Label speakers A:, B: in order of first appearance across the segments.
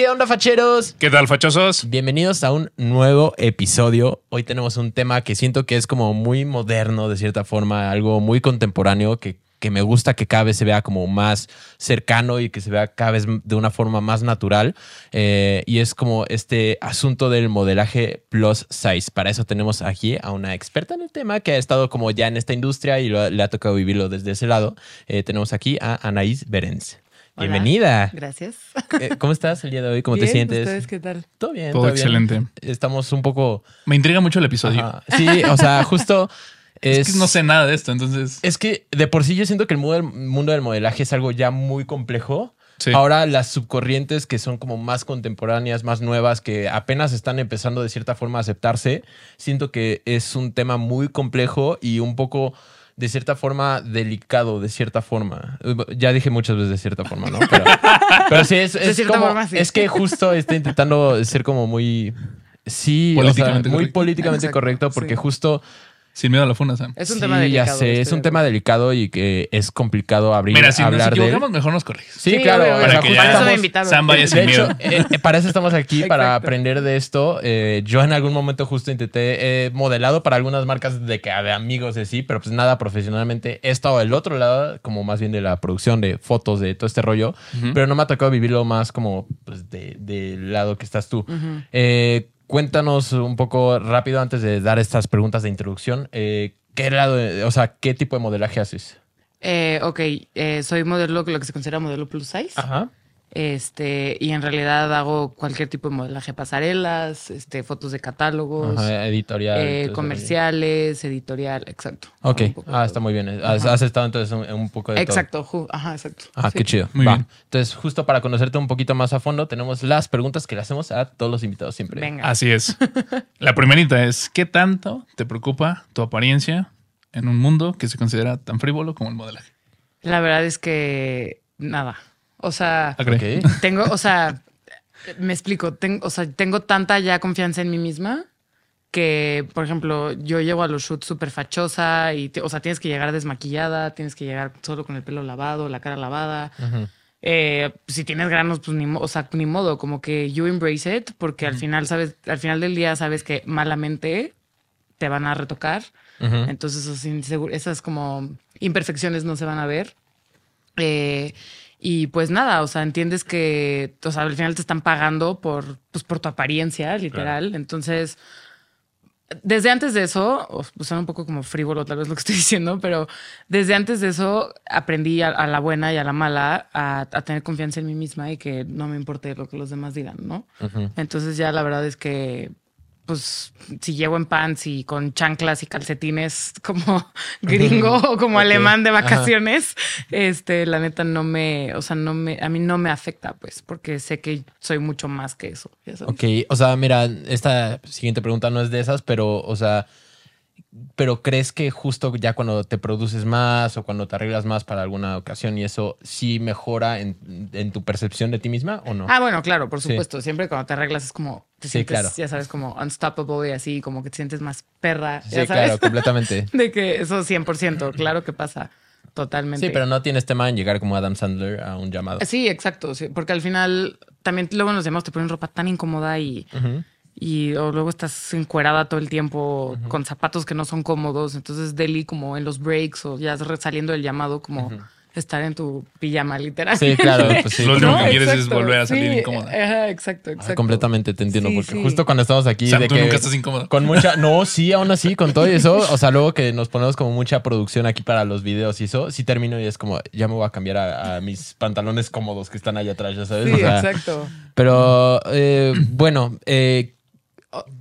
A: ¿Qué onda, facheros?
B: ¿Qué tal, fachosos?
A: Bienvenidos a un nuevo episodio. Hoy tenemos un tema que siento que es como muy moderno, de cierta forma, algo muy contemporáneo que, que me gusta que cada vez se vea como más cercano y que se vea cada vez de una forma más natural. Eh, y es como este asunto del modelaje plus size. Para eso tenemos aquí a una experta en el tema que ha estado como ya en esta industria y lo- le ha tocado vivirlo desde ese lado. Eh, tenemos aquí a Anaís Berens.
C: Hola.
A: Bienvenida.
C: Gracias.
A: Eh, ¿Cómo estás el día de hoy? ¿Cómo te sientes?
C: ¿Ustedes qué tal?
A: Todo bien.
B: Todo
A: bien.
B: excelente.
A: Estamos un poco.
B: Me intriga mucho el episodio.
A: Ajá. Sí, o sea, justo. Es,
B: Es que no sé nada de esto, entonces.
A: Es que de por sí yo siento que el mundo del, mundo del modelaje es algo ya muy complejo.
B: Sí.
A: Ahora las subcorrientes que son como más contemporáneas, más nuevas, que apenas están empezando de cierta forma a aceptarse, siento que es un tema muy complejo y un poco de cierta forma delicado, de cierta forma. Ya dije muchas veces de cierta forma, ¿no? Pero, pero sí, es, es
C: cierta
A: como-
C: forma, sí.
A: es que justo estoy intentando ser como muy... Sí, o sea,
B: Políticamente
A: muy políticamente
C: Exacto,
A: correcto, porque
C: sí.
A: justo
B: Sin miedo a la funda, Sam.
C: Es un
A: Sí,
C: tema delicado.
A: Ya sé, es
C: estoy
A: un
C: de
A: tema delicado y que es complicado abrir,
B: Mira, si nos
A: hablar de él.
B: equivocamos, mejor nos corriges.
A: Sí,
C: Sí,
A: claro.
C: obvio,
B: Para que ya
A: estamos-
C: invitaron.
B: Sam vaya sin
A: hecho,
B: miedo.
A: eh, eh, para eso estamos aquí, para aprender de esto. Eh, yo en algún momento justo intenté eh, modelado para algunas marcas de que de amigos de sí, pero pues nada profesionalmente. He estado del otro lado, como más bien de la producción de fotos, de todo este rollo, pero no me ha tocado vivirlo más como pues, de- del lado que estás tú. Eh, cuéntanos un poco rápido antes de dar estas preguntas de introducción. eh, ¿Qué lado, o sea, qué tipo de modelaje haces?
C: Eh, ok, eh, soy modelo, lo que se considera modelo plus size.
A: Ajá.
C: Este, y en realidad hago cualquier tipo de modelaje, pasarelas, este, fotos de catálogos,
A: Ajá, editorial.
C: eh, comerciales, editorial, exacto.
A: Ok, ah,
C: todo.
A: está muy bien. Has, estado entonces en un poco de.
C: Exacto, ajá, exacto.
A: Ah,
C: Sí.
A: qué chido.
B: Muy
A: Va.
B: bien.
A: Entonces, justo para conocerte un poquito más a fondo, tenemos las preguntas que le hacemos a todos los invitados siempre.
C: Venga.
B: Así es. La primerita es: ¿qué tanto te preocupa tu apariencia en un mundo que se considera tan frívolo como el modelaje?
C: La verdad es que nada. O sea,
B: ¿Ah, cree?
A: Ok.
C: tengo, o sea, me explico, tengo, o sea, tengo tanta ya confianza en mí misma que, por ejemplo, yo llego a los shoots súper fachosa y, te- o sea, tienes que llegar desmaquillada, tienes que llegar solo con el pelo lavado, la cara lavada.
A: Ujú.
C: Eh, si tienes granos, pues ni, o sea, ni modo, como que you embrace it, porque al final sabes, al final del día sabes que malamente te van a retocar.
A: Ujú.
C: Entonces, esos insegu- esas como imperfecciones no se van a ver. Eh, y pues nada, o sea, entiendes que, o sea, al final te están pagando por, pues, por tu apariencia, literal. Entonces, desde antes de eso, o- pues suena un poco como frívolo tal vez lo que estoy diciendo, pero desde antes de eso aprendí a, a la buena y a la mala a, a tener confianza en mí misma y que no me importe lo que los demás digan, ¿no? Entonces ya la verdad es que, pues, si llego en pants y con chanclas y calcetines como gringo o como alemán de
A: Ajá.
C: vacaciones, este, la neta no me, o sea, no me, a mí no me afecta, pues, porque sé que soy mucho más que eso.
A: Ok, o sea, mira, esta siguiente pregunta no es de esas, pero, o sea, pero crees que justo ya cuando te produces más o cuando te arreglas más para alguna ocasión y eso, sí mejora en, en tu percepción de ti misma o no?
C: Ah, bueno, claro, por
A: Sí.
C: supuesto. Siempre cuando te arreglas es como te
A: Sí,
C: sientes,
A: claro.
C: ya sabes, como unstoppable y así, como que te sientes más perra.
A: sí,
C: ya sabes.
A: claro, completamente.
C: De que eso 100%, claro que pasa totalmente.
A: Sí, pero no tienes tema en llegar como Adam Sandler a un llamado.
C: Sí, exacto, sí, porque al final también luego nos demás te ponen ropa tan incómoda y. y o luego estás encuerada todo el tiempo con zapatos que no son cómodos, entonces Deli como en los breaks o ya saliendo del llamado como estar en tu pijama literal.
A: Sí, claro, pues sí.
B: Lo último que quieres es volver a salir
C: sí,
B: incómoda.
C: ajá, exacto,
A: Ah,
C: exacto.
A: completamente te entiendo,
C: Sí,
A: porque
C: sí.
A: justo cuando estamos aquí
B: Sam,
A: de
B: tú
A: que
B: nunca estás incómodo.
A: con mucha, no, sí, aún así con todo eso, o sea, luego que nos ponemos como mucha producción aquí para los videos y eso, sí termino y es como ya me voy a cambiar a, a mis pantalones cómodos que están allá atrás, ya sabes.
C: Sí,
A: O sea,
C: exacto.
A: Pero eh, bueno, eh,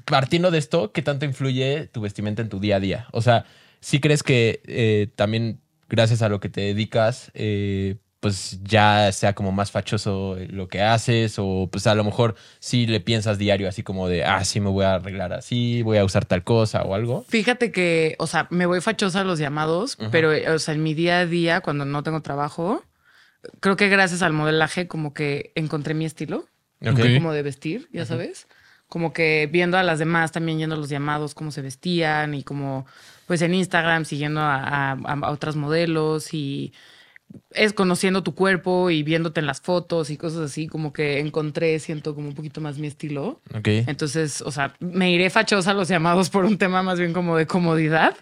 A: partiendo de esto, ¿qué tanto influye tu vestimenta en tu día a día? O sea, ¿sí crees que eh, también gracias a lo que te dedicas, eh, pues ya sea como más fachoso lo que haces o pues a lo mejor sí le piensas diario así como de, ah, sí me voy a arreglar así, voy a usar tal cosa o algo?
C: Fíjate que, o sea, me voy fachosa a los llamados, pero, eh, o sea, en mi día a día, cuando no tengo trabajo, creo que gracias al modelaje como que encontré mi estilo, como de vestir, ya sabes. Como que viendo a las demás también yendo a los llamados, cómo se vestían y como, pues en Instagram siguiendo a, a- a otras modelos y es conociendo tu cuerpo y viéndote en las fotos y cosas así, como que encontré, siento como un poquito más mi estilo. Entonces, o sea, me iré fachosa a los llamados por un tema más bien como de comodidad,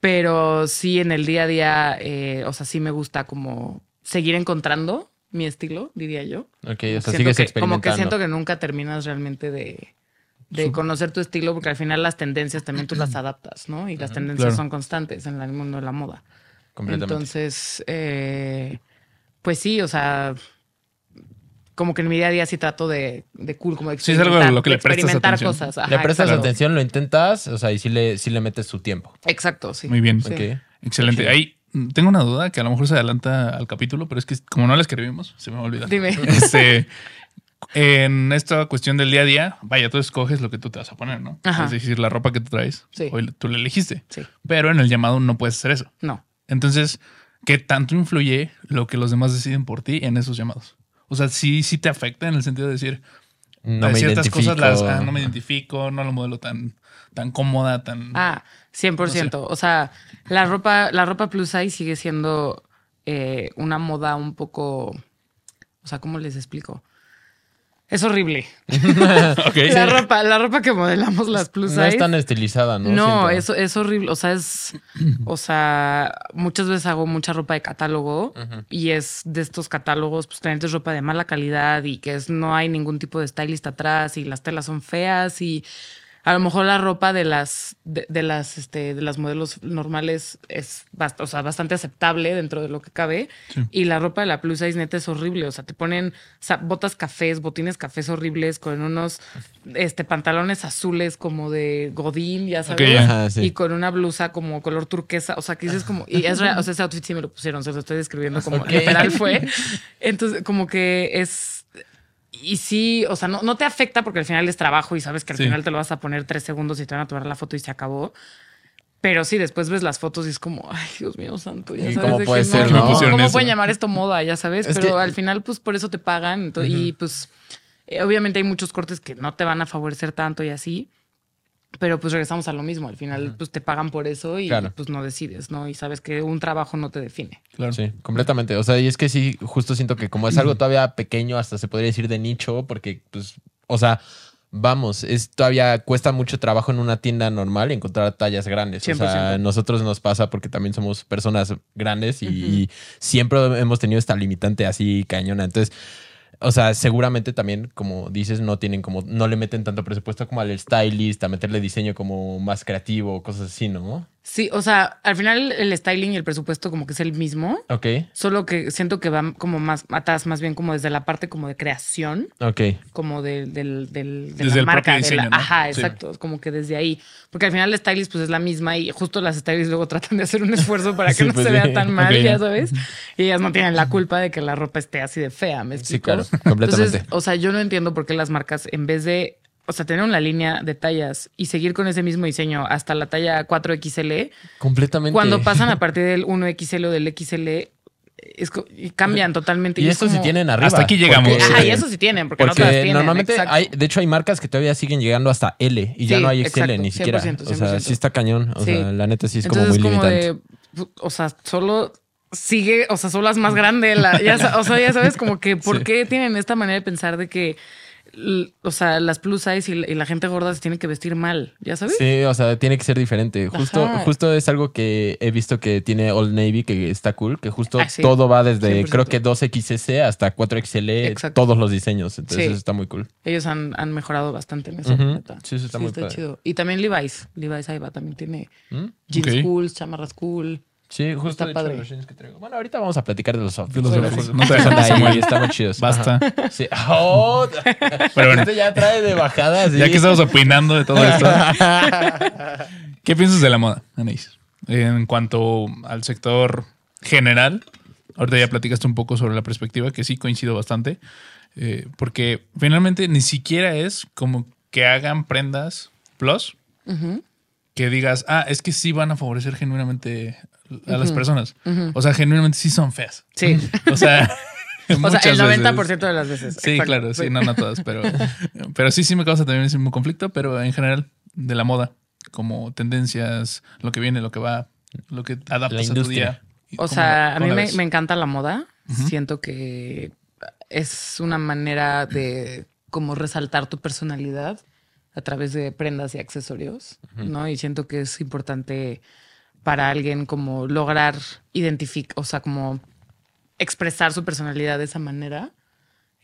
C: pero sí en el día a día, eh, o sea, sí me gusta como seguir encontrando mi estilo, diría yo.
A: Ok, o sea,
C: Siento
A: sigues
C: que-
A: experimentando.
C: Como que siento que nunca terminas realmente de, de conocer tu estilo, porque al final las tendencias también tú las adaptas, ¿no? Y las tendencias
B: Claro.
C: son constantes en el mundo de la moda.
A: Completamente.
C: Entonces, eh, pues sí, o sea, como que en mi día a día sí trato de, de cool, como de
B: Sí, es algo lo que
C: de
B: le prestas
C: experimentar
B: atención.
C: cosas. Ajá,
A: le prestas
C: exacto.
A: atención, lo intentas, o sea, y sí le, sí le metes su tiempo.
C: Exacto, sí.
B: Muy bien.
C: Sí.
B: Excelente. Ahí tengo una duda que a lo mejor se adelanta al capítulo, pero es que como no la escribimos, se me va a olvidar.
C: Dime.
B: Este, en esta cuestión del día a día, vaya, tú escoges lo que tú te vas a poner, ¿no?
C: Ajá.
B: Es decir, la ropa que tú traes,
C: Sí.
B: hoy tú la elegiste.
C: Sí.
B: Pero en el llamado no puedes hacer eso.
C: No.
B: Entonces, ¿qué tanto influye lo que los demás deciden por ti en esos llamados? O sea, sí, sí te afecta en el sentido de decir,
A: No me
B: ciertas
A: identifico.
B: cosas las, ah, no me identifico, no lo modelo tan, tan cómoda, tan...
C: Ah, 100%. O sea, la ropa, la ropa plus size sigue siendo eh, una moda un poco. O sea, ¿cómo les explico? Es horrible.
B: Ok.
C: La ropa, la ropa que modelamos las plus
A: No es tan estilizada, ¿no?
C: No, eso es horrible. O sea, es. O sea, muchas veces hago mucha ropa de catálogo y es de estos catálogos, pues es ropa de mala calidad y que es, no hay ningún tipo de stylist atrás y las telas son feas y a lo mejor la ropa de las de, de las este de las modelos normales es bast- o sea, bastante aceptable dentro de lo que cabe y la ropa de la plus size neta es horrible, o sea, te ponen botas cafés, botines cafés horribles con unos este pantalones azules como de godín, ya sabes,
B: ya.
A: Ajá, sí.
C: y con una blusa como color turquesa, o sea, que dices como y es real, o sea, ese outfit sí me lo pusieron, se lo estoy describiendo como
A: Ok.
C: literal fue. Entonces, como que es y sí, o sea, no, no te afecta porque al final es trabajo y sabes que al
B: Sí.
C: final te lo vas a poner tres segundos y te van a tomar la foto y se acabó. Pero sí, después ves las fotos y es como, ay, Dios mío santo, ya
A: ¿Y
C: sabes
A: cómo
C: de
A: puede
C: que
A: ser,
C: no,
A: no?
C: ¿Cómo pueden llamar esto moda? Ya sabes,
A: Es
C: pero
A: que-
C: al final, pues por eso te pagan. Y pues, eh, obviamente hay muchos cortes que no te van a favorecer tanto y así. Pero pues regresamos a lo mismo. Al final, pues te pagan por eso y
A: Claro.
C: pues no decides, ¿no? Y sabes que un trabajo no te define.
B: Claro.
A: Sí, completamente. O sea, y es que sí, justo siento que como es algo todavía pequeño, hasta se podría decir de nicho, porque, pues, o sea, vamos, es todavía cuesta mucho trabajo en una tienda normal encontrar tallas grandes. O sea,
C: 100%.
A: a nosotros nos pasa porque también somos personas grandes y, y siempre hemos tenido esta limitante así cañona. Entonces, o sea, seguramente también, como dices, no tienen como, no le meten tanto presupuesto como al stylist, a meterle diseño como más creativo, cosas así, ¿no?
C: Sí, o sea, al final el styling y el presupuesto como que es el mismo.
A: Ok,
C: Solo que siento que van como más atrás, más bien como desde la parte como de creación,
A: ok.
C: como del, del, del- de
B: Desde
C: la
B: el
C: marca.
B: propio
C: de la-
B: diseño, ¿no?
C: Ajá,
B: Sí.
C: exacto. Como que desde ahí. Porque al final la stylist pues es la misma y justo las stylists luego tratan de hacer un esfuerzo para que
A: Sí,
C: no
A: pues
C: se
A: sí.
C: vea tan mal, ya sabes. Y ellas no tienen la culpa de que la ropa esté así de fea, ¿me
A: Sí,
C: explico?
A: claro, completamente.
C: Entonces, o sea, yo no entiendo por qué las marcas en vez de... O sea, tener una línea de tallas y seguir con ese mismo diseño hasta la talla 4XL,
A: Completamente.
C: cuando pasan a partir del 1XL o del XL, es cambian totalmente.
A: Y
C: es
A: esto sí tienen arriba.
B: Hasta aquí llegamos.
A: porque-
C: Ajá, y eso sí tienen, porque, no
A: Porque
C: todas tienen.
A: normalmente
C: exacto.
A: hay, de hecho hay marcas que todavía siguen llegando hasta L y ya
C: Sí,
A: no hay XL
C: exacto,
A: ni siquiera.
C: 100%,
A: O sea,
C: 100%.
A: sí está cañón. O
C: Sí.
A: sea, la neta sí es como muy
C: es como
A: limitante.
C: de, o sea, solo sigue, o sea, solo es más grande. La, ya, o sea, ya sabes, como que, ¿por
A: Sí.
C: qué tienen esta manera de pensar de que, o sea, las plus size y la, y la gente gorda se tiene que vestir mal? ¿Ya sabes?
A: Sí, o sea, tiene que ser diferente. Justo,
C: Ajá.
A: justo es algo que he visto que tiene Old Navy, que está cool, que justo
C: Ah, sí.
A: todo va desde
C: 100%.
A: creo que 2XS hasta 4XL,
C: Exacto.
A: todos los diseños. Entonces
C: Sí.
A: eso está muy cool.
C: Ellos han, han mejorado bastante en eso. Neta.
A: Sí, eso está muy padre.
C: chido. Y también Levi's. Levi's ahí va, también tiene
A: ¿Mm?
C: jeans
B: Ok.
C: cool, chamarras cool.
A: Sí, justo
C: Está
A: de hecho,
C: padre.
A: los jeans que traigo. Bueno, ahorita vamos a platicar de los outfits.
B: De los
A: Pero
B: outfits. No te dejes,
A: ahí,
B: Samuel.
A: están chidos.
B: Basta.
A: Ajá. Sí. Oh,
B: Pero bueno.
A: este ya trae de bajada. sí.
B: Ya que estamos opinando de todo esto, ¿qué piensas de la moda, Anaís? En cuanto al sector general, ahorita ya platicaste un poco sobre la perspectiva, que sí coincido bastante, eh, porque finalmente ni siquiera es como que hagan prendas plus que digas, ah, es que sí van a favorecer genuinamente a las personas. O sea, genuinamente sí son feas.
C: Sí.
B: O sea,
C: O sea, el 90%
B: veces.
C: de las veces.
B: Sí,
C: Exacto.
B: claro, sí, no, no todas, pero, pero sí, sí me causa también ese mismo conflicto, pero en general de la moda, como tendencias, lo que viene, lo que va, lo que adaptas a tu
A: industria.
B: día
C: O
B: ¿Cómo-
C: sea, a mí me encanta la moda. Siento que es una manera de como resaltar tu personalidad a través de prendas y accesorios, ¿no? Y siento que es importante para alguien como lograr identificar, o sea, como expresar su personalidad de esa manera.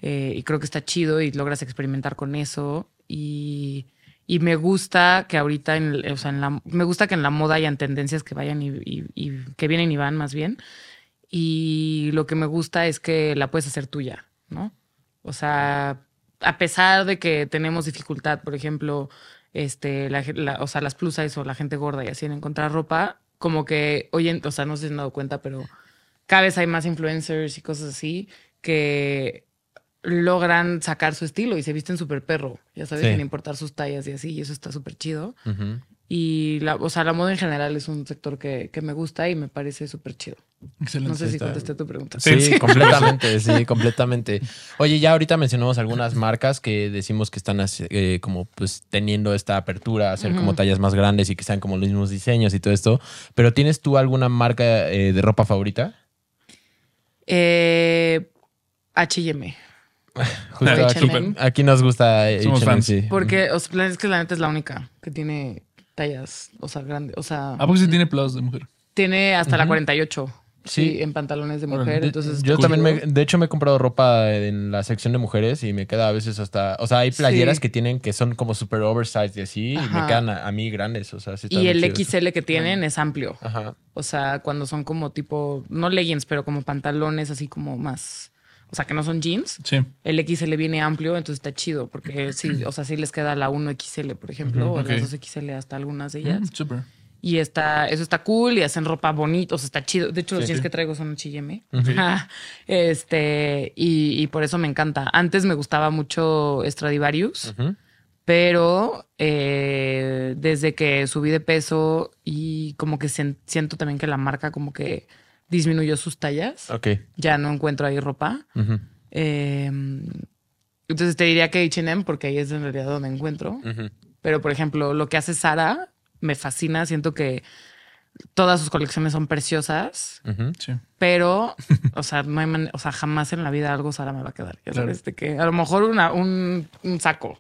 C: Eh, y creo que está chido y logras experimentar con eso. Y, y me gusta que ahorita, en, o sea, en la, me gusta que en la moda hayan tendencias que vayan y, y- y que vienen y van más bien. Y lo que me gusta es que la puedes hacer tuya, ¿no? O sea, a pesar de que tenemos dificultad, por ejemplo, este, la, la- o sea, las plus o la gente gorda y así en encontrar ropa, como que hoy en, o sea, no sé si se han dado cuenta, pero cada vez hay más influencers y cosas así que logran sacar su estilo y se visten súper perro, ya sabes,
A: Sí.
C: sin importar sus tallas y así, y eso está súper chido. Y la, o sea, la moda en general es un sector que, que me gusta y me parece súper chido.
B: Excelente.
C: No sé si contesté tu pregunta.
A: Sí,
B: Sí.
A: completamente, sí, completamente. Oye, ya ahorita mencionamos algunas marcas que decimos que están así, eh, como pues teniendo esta apertura a hacer como tallas más grandes y que sean como los mismos diseños y todo esto. Pero ¿tienes tú alguna marca eh, de ropa favorita?
C: Eh, H&M.
A: Justo aquí, aquí nos gusta
B: Somos
A: H&M,
B: fans.
A: sí.
C: Porque o sea, es que la neta es la única que tiene tallas, o sea, grandes. O sea,
B: ¿A poco sí tiene plus de mujer?
C: tiene hasta la 48.
A: Sí.
C: Sí, en pantalones de mujer.
A: De-
C: entonces,
A: yo también, me, de hecho, me he comprado ropa en la sección de mujeres y me queda a veces hasta. O sea, hay playeras
C: Sí.
A: que tienen que son como super oversized y así, y me quedan a, a mí grandes. O sea, sí
C: Y el. XL que tienen es amplio.
A: Ajá.
C: O sea, cuando son como tipo, no leggings, pero como pantalones así como más, o sea, que no son jeans.
B: Sí.
C: El XL viene amplio, entonces está chido, porque sí, o sea, sí les queda la 1XL, por ejemplo, o
B: ok.
C: las 2XL hasta algunas de ellas.
B: Mm, Súper.
C: Y está, eso está cool y hacen ropa bonita, o sea, está chido. De hecho, los
A: Sí,
C: jeans
A: sí.
C: que traigo son H&M. Este, y, y por eso me encanta. Antes me gustaba mucho Stradivarius, pero eh, desde que subí de peso y como que siento también que la marca como que disminuyó sus tallas,
A: Ok.
C: ya no encuentro ahí ropa. Eh, entonces te diría que H&M porque ahí es en realidad donde encuentro. Pero, por ejemplo, lo que hace Sara me fascina. Siento que todas sus colecciones son preciosas.
B: Sí.
C: pero, o sea, no hay man- o sea, jamás en la vida algo Sara me va a quedar. Ya
B: Claro.
C: sabes, de que a lo mejor una, un, un saco,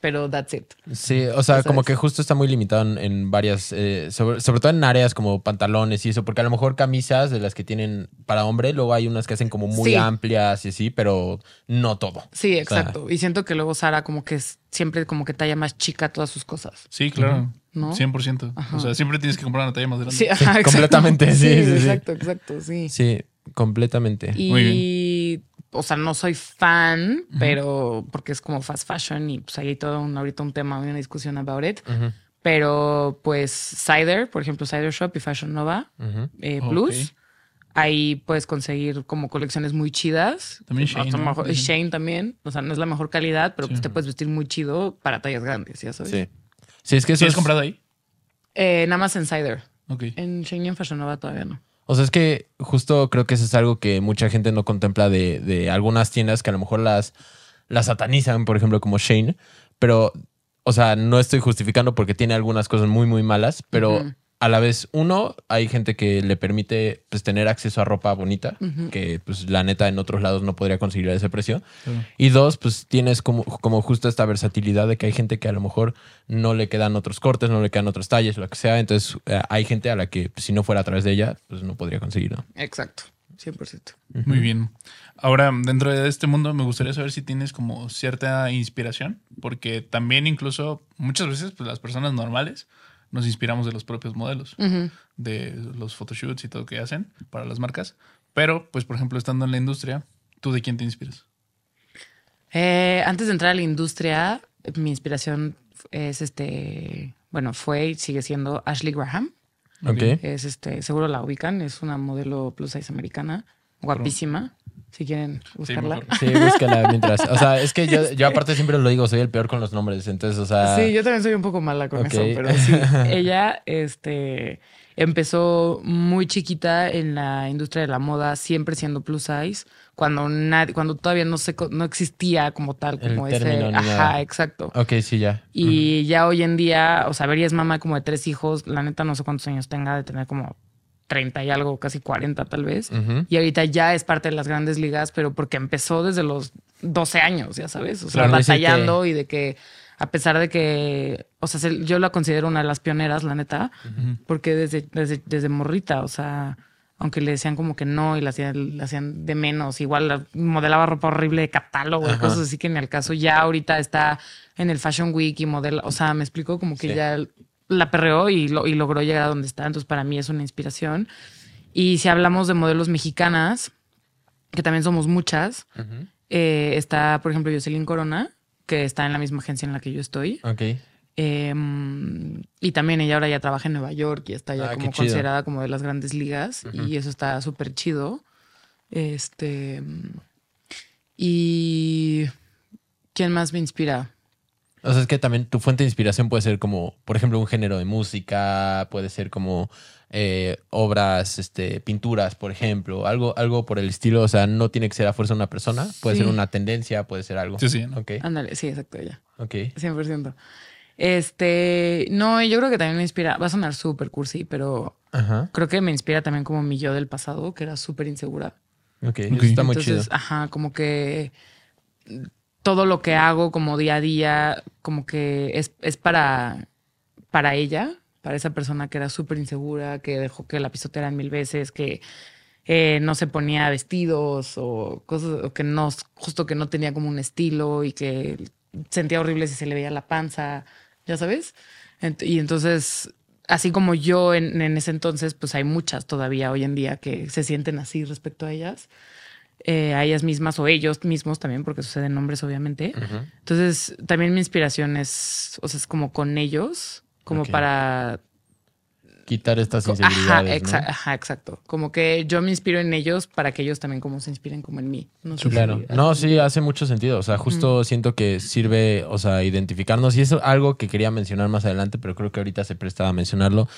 C: pero that's it.
A: Sí, o sea, como
C: sabes.
A: que justo está muy limitado en, en varias, eh, sobre, sobre todo en áreas como pantalones y eso, porque a lo mejor camisas de las que tienen para hombre, luego hay unas que hacen como muy
C: Sí.
A: amplias y así, pero no todo.
C: Sí,
A: sea-
C: exacto. y siento que luego Sara como que es siempre como que talla más chica todas sus cosas.
B: Sí, claro.
C: ¿No?
B: 100%.
C: Ajá.
B: O sea, siempre tienes que comprar una talla más grande.
C: Sí, ajá,
A: completamente, sí, sí, sí.
C: exacto, exacto, sí.
A: Sí, completamente.
C: Y,
B: Muy
C: o sea, no soy fan, pero porque es como fast fashion y pues ahí hay todo un, ahorita un tema, una discusión about it. Pero pues Cider, por ejemplo, Cider Shop y Fashion Nova eh. Plus. Ahí puedes conseguir como colecciones muy chidas.
B: También
C: O sea,
B: Shane, ¿no?
C: mejor-
B: Dicen.
C: Shane también. O sea, no es la mejor calidad, pero
B: Sí.
C: pues te puedes vestir muy chido para tallas grandes, ya sabes.
A: Sí. Sí, es que eso
B: ¿Sí has
A: es,
B: comprado ahí?
C: Eh, nada más en Cider.
B: Ok.
C: En Shane y en Fashion Nova todavía no.
A: O sea, es que justo creo que eso es algo que mucha gente no contempla de, de algunas tiendas que a lo mejor las, las satanizan, por ejemplo, como Shane, pero, o sea, no estoy justificando porque tiene algunas cosas muy, muy malas, pero. A la vez, uno, hay gente que le permite pues, tener acceso a ropa bonita, que pues la neta en otros lados no podría conseguir a ese precio. Y dos, pues tienes como, como justo esta versatilidad de que hay gente que a lo mejor no le quedan otros cortes, no le quedan otros talles, lo que sea. Entonces eh, hay gente a la que pues, si no fuera a través de ella, pues no podría conseguir. ¿no?
C: Exacto. 100%.
B: Muy bien. Ahora, dentro de este mundo, me gustaría saber si tienes como cierta inspiración, porque también incluso muchas veces pues, las personas normales nos inspiramos de los propios modelos, de los photoshoots y todo que hacen para las marcas. Pero, pues, por ejemplo, estando en la industria, ¿tú de quién te inspiras?
C: Eh, antes de entrar a la industria, mi inspiración es este, bueno, fue y sigue siendo Ashley Graham.
A: Ok.
C: Es este, seguro la ubican, es una modelo plus size americana, guapísima. Si quieren buscarla.
B: mejor.
A: Sí, búscala mientras. O sea, es que yo, yo aparte siempre lo digo, soy el peor con los nombres. Entonces, o sea.
C: Sí, yo también soy un poco mala con eso, pero sí. Ella este, empezó muy chiquita en la industria de la moda, siempre siendo plus size, cuando nadie, cuando todavía no se co- no existía como tal,
A: El
C: como ese.
A: término ni
C: Ajá,
A: nada.
C: exacto.
A: Ok, sí, ya.
C: Y ya hoy en día, o sea, ver, ella es mamá como de tres hijos, la neta no sé cuántos años tenga de tener como 30 y algo, casi 40 tal vez. Y ahorita ya es parte de las grandes ligas, pero porque empezó desde los 12 años, ya sabes. O sea,
A: Claro,
C: batallando y de que, a pesar de que, o sea, se- yo la considero una de las pioneras, la neta, porque desde, desde, desde morrita, o sea, aunque le decían como que no y la hacían, la hacían de menos, igual la- modelaba ropa horrible de catálogo y
A: Ajá.
C: cosas así que ni al caso. Ya ahorita está en el Fashion Week y modela, o sea, me explico como que
A: Sí.
C: ya la perreó y, lo, y logró llegar a donde está. Entonces, para mí es una inspiración. Y si hablamos de modelos mexicanas, que también somos muchas, eh, está, por ejemplo, Jocelyn Corona, que está en la misma agencia en la que yo estoy.
A: Ok.
C: Eh, y también ella ahora ya trabaja en Nueva York y está ya
A: Ah,
C: como considerada como de las grandes ligas. Y eso está súper chido. Este. Y. ¿Quién más me inspira?
A: O sea, es que también tu fuente de inspiración puede ser como, por ejemplo, un género de música, puede ser como eh, obras, este, pinturas, por ejemplo, algo, algo por el estilo. O sea, no tiene que ser a fuerza una persona, puede
C: Sí.
A: ser una tendencia, puede ser algo.
B: Sí, sí, ¿no?
A: Ok,
C: Ándale, sí, exacto, ella.
A: ok.
C: 100%. Este. No, yo creo que también me inspira. Va a sonar súper cursi, pero
A: Ajá.
C: creo que me inspira también como mi yo del pasado, que era súper insegura.
A: Ok, eso
B: Ok.
A: está muy
C: Entonces,
A: chido.
C: ajá, como que todo lo que hago como día a día, como que es, es para, para ella, para esa persona que era súper insegura, que dejó que la pisotearan mil veces, que eh, no se ponía vestidos o cosas, o que no, justo que no tenía como un estilo y que sentía horrible si se le veía la panza, ya sabes. Y entonces, así como yo en, en ese entonces, pues hay muchas todavía hoy en día que se sienten así respecto a ellas eh, a ellas mismas o ellos mismos también, porque suceden nombres, obviamente. Entonces, también mi inspiración es, o sea, es como con ellos, como para...
A: Quitar estas
C: Ajá,
A: inseguridades,
C: exa-
A: ¿no?
C: ajá, exacto. Como que yo me inspiro en ellos para que ellos también como se inspiren como en mí. No sé
A: Claro.
C: si-
A: No, sí, hace mucho sentido. O sea, justo siento que sirve, o sea, identificarnos. Y es algo que quería mencionar más adelante, pero creo que ahorita se presta a mencionarlo.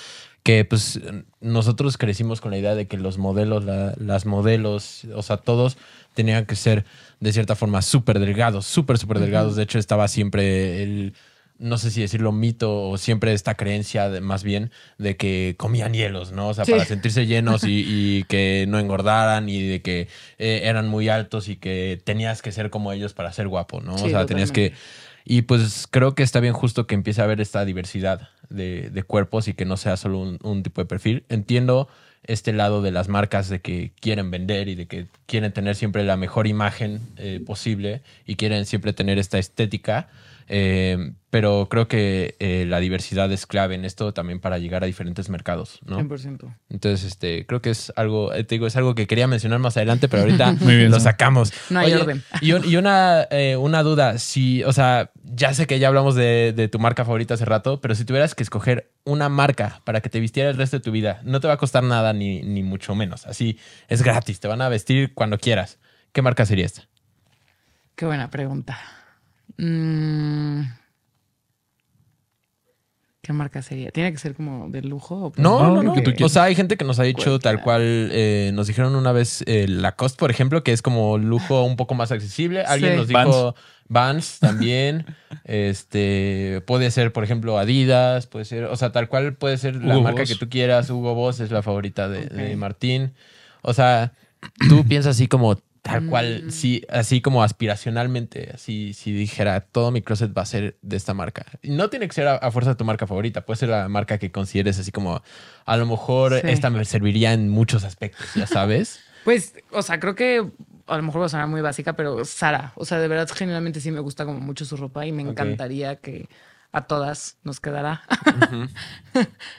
A: Que pues nosotros crecimos con la idea de que los modelos, la- las modelos, o sea, todos tenían que ser de cierta forma súper delgados, súper, súper delgados. De hecho, estaba siempre el, no sé si decirlo mito o siempre esta creencia, de- más bien, de que comían hielos, ¿no? O sea,
C: Sí.
A: para sentirse llenos y, y que no engordaran y de que eh, eran muy altos y que tenías que ser como ellos para ser guapo, ¿no?
C: Sí,
A: o sea, tenías que... Y pues creo que está bien justo que empiece a haber esta diversidad de, de cuerpos y que no sea solo un, tipo de perfil. Entiendo este lado de las marcas de que quieren vender y de que quieren tener siempre la mejor imagen eh, posible y quieren siempre tener esta estética. Eh, pero creo que eh, la diversidad es clave en esto también para llegar a diferentes mercados, ¿no?
C: 100%.
A: Entonces, este, creo que es algo, eh, te digo, es algo que quería mencionar más adelante, pero ahorita
B: Muy bien,
A: lo sacamos.
C: No hay orden.
A: Y, un- y una, eh, una duda, si, o sea, ya sé que ya hablamos de, de tu marca favorita hace rato, pero si tuvieras que escoger una marca para que te vistiera el resto de tu vida, no te va a costar nada ni, ni mucho menos. Así, es gratis, te van a vestir cuando quieras. ¿Qué marca sería esta?
C: Qué buena pregunta. Mm, ¿Qué marca sería? ¿Tiene que ser como de lujo? O
A: No,
B: No,
A: no,
B: que tú
A: O sea, hay gente que nos ha dicho
C: Cualquiera.
A: tal cual, eh, nos dijeron una vez eh, Lacoste, por ejemplo, que es como lujo un poco más accesible. Alguien
C: Sí.
A: nos dijo Vans también. este, puede ser, por ejemplo, Adidas, puede ser, o sea, tal cual puede ser la
B: Hugo
A: marca
B: Boss.
A: que tú quieras. Hugo Boss es la favorita de, de. Martín. O sea, tú piensas así como tal cual,
C: Mm.
A: sí, así como aspiracionalmente, así si dijera todo mi closet va a ser de esta marca. No tiene que ser a, a fuerza tu marca favorita, puede ser la marca que consideres así como a lo mejor
C: Sí.
A: esta me serviría en muchos aspectos, ya sabes.
C: Pues, o sea, creo que a lo mejor va a sonar muy básica, pero Sara, o sea, de verdad, generalmente sí me gusta como mucho su ropa y me encantaría que a todas nos quedara.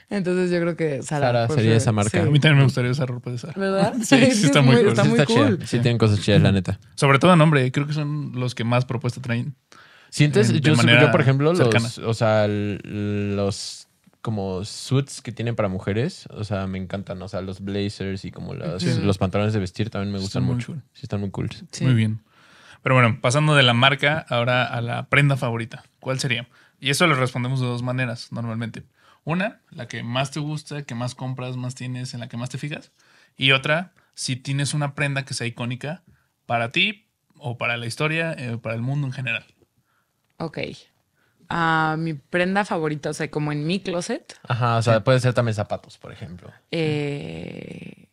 C: Entonces yo creo que Sara.
A: Sería esa marca.
B: A mí también me gustaría esa ropa de Sara.
C: ¿Verdad?
B: Sí, sí está muy cool.
C: Está muy
A: está chida,
C: cool.
A: Sí, tienen cosas chidas, la neta.
B: Sobre todo en hombre, creo que son los que más propuesta traen.
A: Sientes,
B: De
A: yo, por ejemplo, los, o sea, los como suits que tienen para mujeres, o sea, me encantan, o sea, los blazers y como los,
C: Sí.
A: los pantalones de vestir también me gustan mucho.
B: cool.
A: Sí, están muy cool.
C: Sí.
B: Muy bien. Pero bueno, pasando de la marca ahora a la prenda favorita. ¿Cuál sería? Y eso lo respondemos de dos maneras normalmente. Una, la que más te gusta, que más compras, más tienes, en la que más te fijas. Y otra, si tienes una prenda que sea icónica para ti o para la historia, eh, para el mundo en general.
C: Ok. Ah, mi prenda favorita, o sea, como en mi closet,
A: Ajá, o sea, puede ser también zapatos, por ejemplo.
C: eh,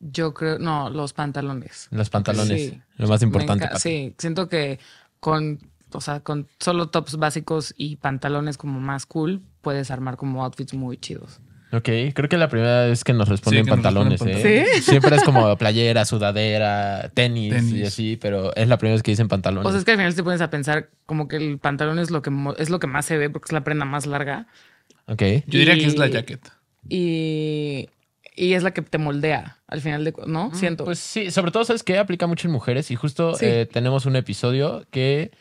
C: yo creo, no, los pantalones.
A: Los pantalones,
C: Sí.
A: lo más importante.
C: enca-
A: para ti.
C: sí, siento que con, o sea, con solo tops básicos y pantalones como más cool, puedes armar como outfits muy chidos.
A: Ok, creo que la primera vez que nos responden
B: Sí, nos
A: pantalones,
B: responden
A: ¿eh?
C: pantalones.
A: Siempre es como playera, sudadera, tenis, y así, pero es la primera vez que dicen pantalones.
C: O sea, es que al final te pones a pensar como que el pantalón es lo que es lo que más se ve porque es la prenda más larga
A: ok.
B: Yo diría que es la jacket.
C: y, y es la que te moldea al final de, ¿no? Siento.
A: Pues sí, sobre todo, ¿sabes que Aplica mucho en mujeres y justo
C: Sí.
A: eh, tenemos un episodio que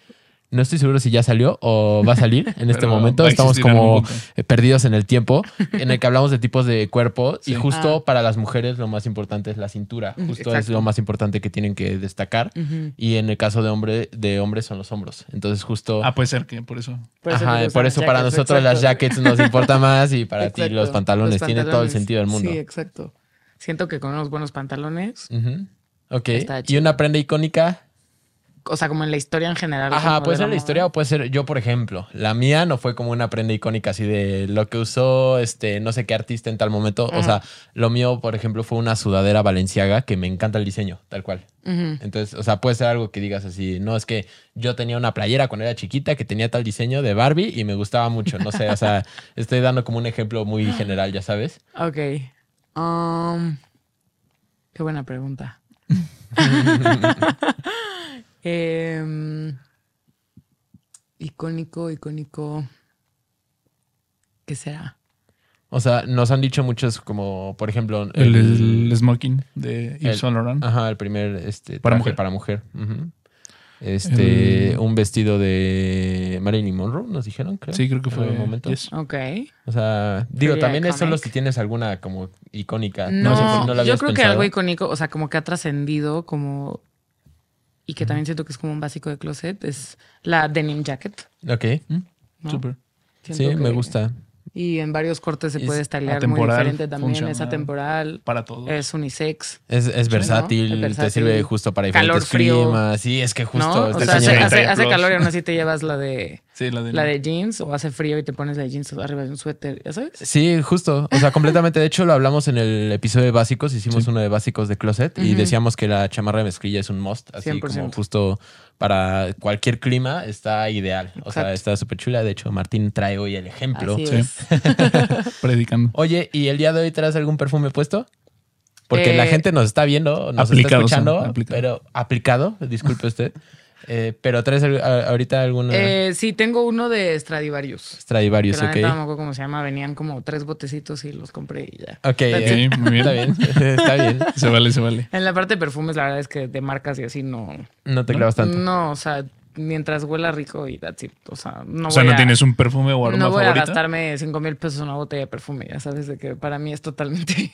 A: no estoy seguro si ya salió o va a salir en este
B: Pero
A: momento. Estamos como perdidos en el tiempo, en el que hablamos de tipos de cuerpo y justo
C: Ah.
A: para las mujeres lo más importante es la cintura. Justo es lo más importante que tienen que destacar. Y en el caso de hombre, de hombres son los hombros. Entonces justo...
B: Ah, puede ser que por eso.
C: Por eso
A: Ajá, por eso para
C: jackets,
A: nosotros las jackets nos importa más y para ti los pantalones.
C: Los
A: Tiene todo el sentido del mundo.
C: Sí, exacto. Siento que con unos buenos pantalones,
A: Ujú. Ok.
C: Está
A: Y una prenda icónica.
C: O sea, como en la historia en general.
A: Ajá, puede
C: de
A: ser la historia o puede ser yo, por ejemplo. La mía no fue como una prenda icónica así de lo que usó este no sé qué artista en tal momento. O sea, lo mío, por ejemplo, fue una sudadera valenciaga que me encanta el diseño, tal cual. Entonces, o sea, puede ser algo que digas así, no, es que yo tenía una playera cuando era chiquita que tenía tal diseño de Barbie y me gustaba mucho, no sé, o sea, estoy dando como un ejemplo muy general, ya sabes.
C: Ok. Um, qué buena pregunta. Em, icónico, icónico. ¿Qué será?
A: O sea, nos han dicho muchos como, por ejemplo,
B: El, el smoking de Yves
A: el-
B: Saint Laurent.
A: Ajá, el primer este,
B: Para
A: traje
B: mujer.
A: para mujer. Este,
B: El-
A: un vestido de Marilyn Monroe, nos dijeron, creo.
B: Sí, creo que fue.
A: algún momento.
B: yes.
C: Ok.
A: O sea, digo,
C: Pretty
A: también es solo
C: iconic.
A: si tienes alguna como icónica.
C: No,
A: sé por qué no la
C: yo creo que algo icónico, o sea, como que ha trascendido como... Y que también siento que es como un básico de closet, es la denim jacket.
A: Ok,
C: ¿no?
B: Súper.
A: Sí, me gusta.
C: Y en varios cortes se
A: Es
C: puede stylear muy diferente también. Es atemporal,
B: Para todos.
C: es unisex.
A: Es, es versátil,
C: Es
A: te sirve justo para
C: Calor,
A: diferentes
C: frío.
A: climas. Sí, es que justo
C: ¿no? O
A: está
C: sea, hace, hace-
B: 30
C: hace
B: plus.
C: calor y aún así te llevas la de,
B: Sí, la de.
C: la de jeans o hace frío y te pones la de jeans arriba de un suéter, ¿ya sabes?
A: Sí, justo. O sea, completamente. De hecho, lo hablamos en el episodio de básicos. Hicimos
B: Sí.
A: uno de básicos de closet y decíamos que la chamarra de mezclilla es un must. Así
C: 100%.
A: como justo para cualquier clima está ideal. O sea, está súper chula. De hecho, Martín trae hoy el ejemplo.
C: Así
B: Sí.
C: es.
B: Predicando.
A: Oye, ¿y el día de hoy traes algún perfume puesto? Porque
C: Eh,
A: la gente nos está viendo, nos está escuchando,
B: son, aplicado.
A: pero aplicado, disculpe usted. Eh, pero traes ahorita alguna
C: Eh, sí, tengo uno de Stradivarius.
A: Stradivarius, ok.
C: no me acuerdo cómo se llama. Venían como tres botecitos y los compré y ya.
A: Ok, eh,
B: muy bien.
A: está bien, está bien.
B: Se vale, se vale.
C: En la parte de perfumes, la verdad es que de marcas y así no.
A: No te clavas tanto.
C: No, o sea, mientras huela rico y that's it. O sea, no
B: o sea,
C: voy
B: no
C: a-
B: tienes un perfume o aroma
C: No voy
B: favorito.
C: a gastarme 5 mil pesos en una botella de perfume, ya sabes, de que para mí es totalmente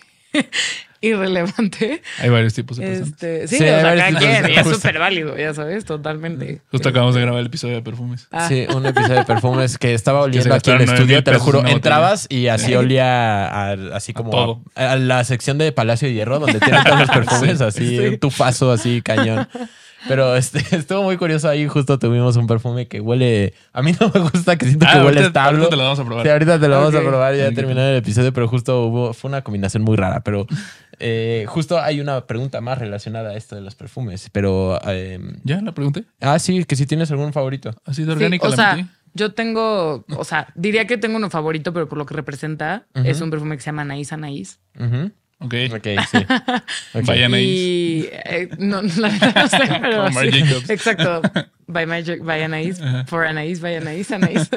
C: irrelevante.
B: Hay varios tipos de personas.
C: Este, sí,
A: Sí,
C: o
A: hay
C: sea,
A: varios
C: cada
A: tipos de
C: quien, y es súper válido, ya sabes, totalmente.
B: Justo acabamos de grabar el episodio de perfumes.
C: Ah,
A: Sí, un episodio de perfumes que estaba oliendo aquí en el estudio, te lo juro. Entrabas y así olía a- así como
B: todo.
A: a, a la sección de Palacio de Hierro, donde tienen todos los perfumes, así,
C: Sí.
A: un tufazo así, cañón. Pero este, estuvo muy curioso ahí, justo tuvimos un perfume que huele. A mí no me gusta, que siento
B: Ah,
A: que huele
B: ahorita-
A: establo.
B: ahorita te lo vamos a probar.
A: Sí, ahorita te lo vamos a probar ya
B: Ok.
A: terminando el episodio, pero justo hubo, fue una combinación muy rara. Pero eh, justo hay una pregunta más relacionada a esto de los perfumes. Pero. eh,
B: ¿Ya la pregunté?
A: ah, sí, que si tienes algún favorito.
B: ¿Ha sido
C: sí,
B: orgánica
C: o
B: la
C: sea,
B: metí?
C: yo tengo, o sea, diría que tengo uno favorito, pero por lo que representa,
A: Ujú.
C: es un perfume que se llama Anaís Anaís.
A: Ujú.
B: Ok.
A: Ok, sí. Ok.
B: Vayan ahí.
C: Y eh, no, la verdad no sé, pero
B: Por
C: sí.
B: Jacobs.
C: Exacto. By, Magic, by Anaís.
B: Ajá.
C: For Anaís, by Anaís, Anaís.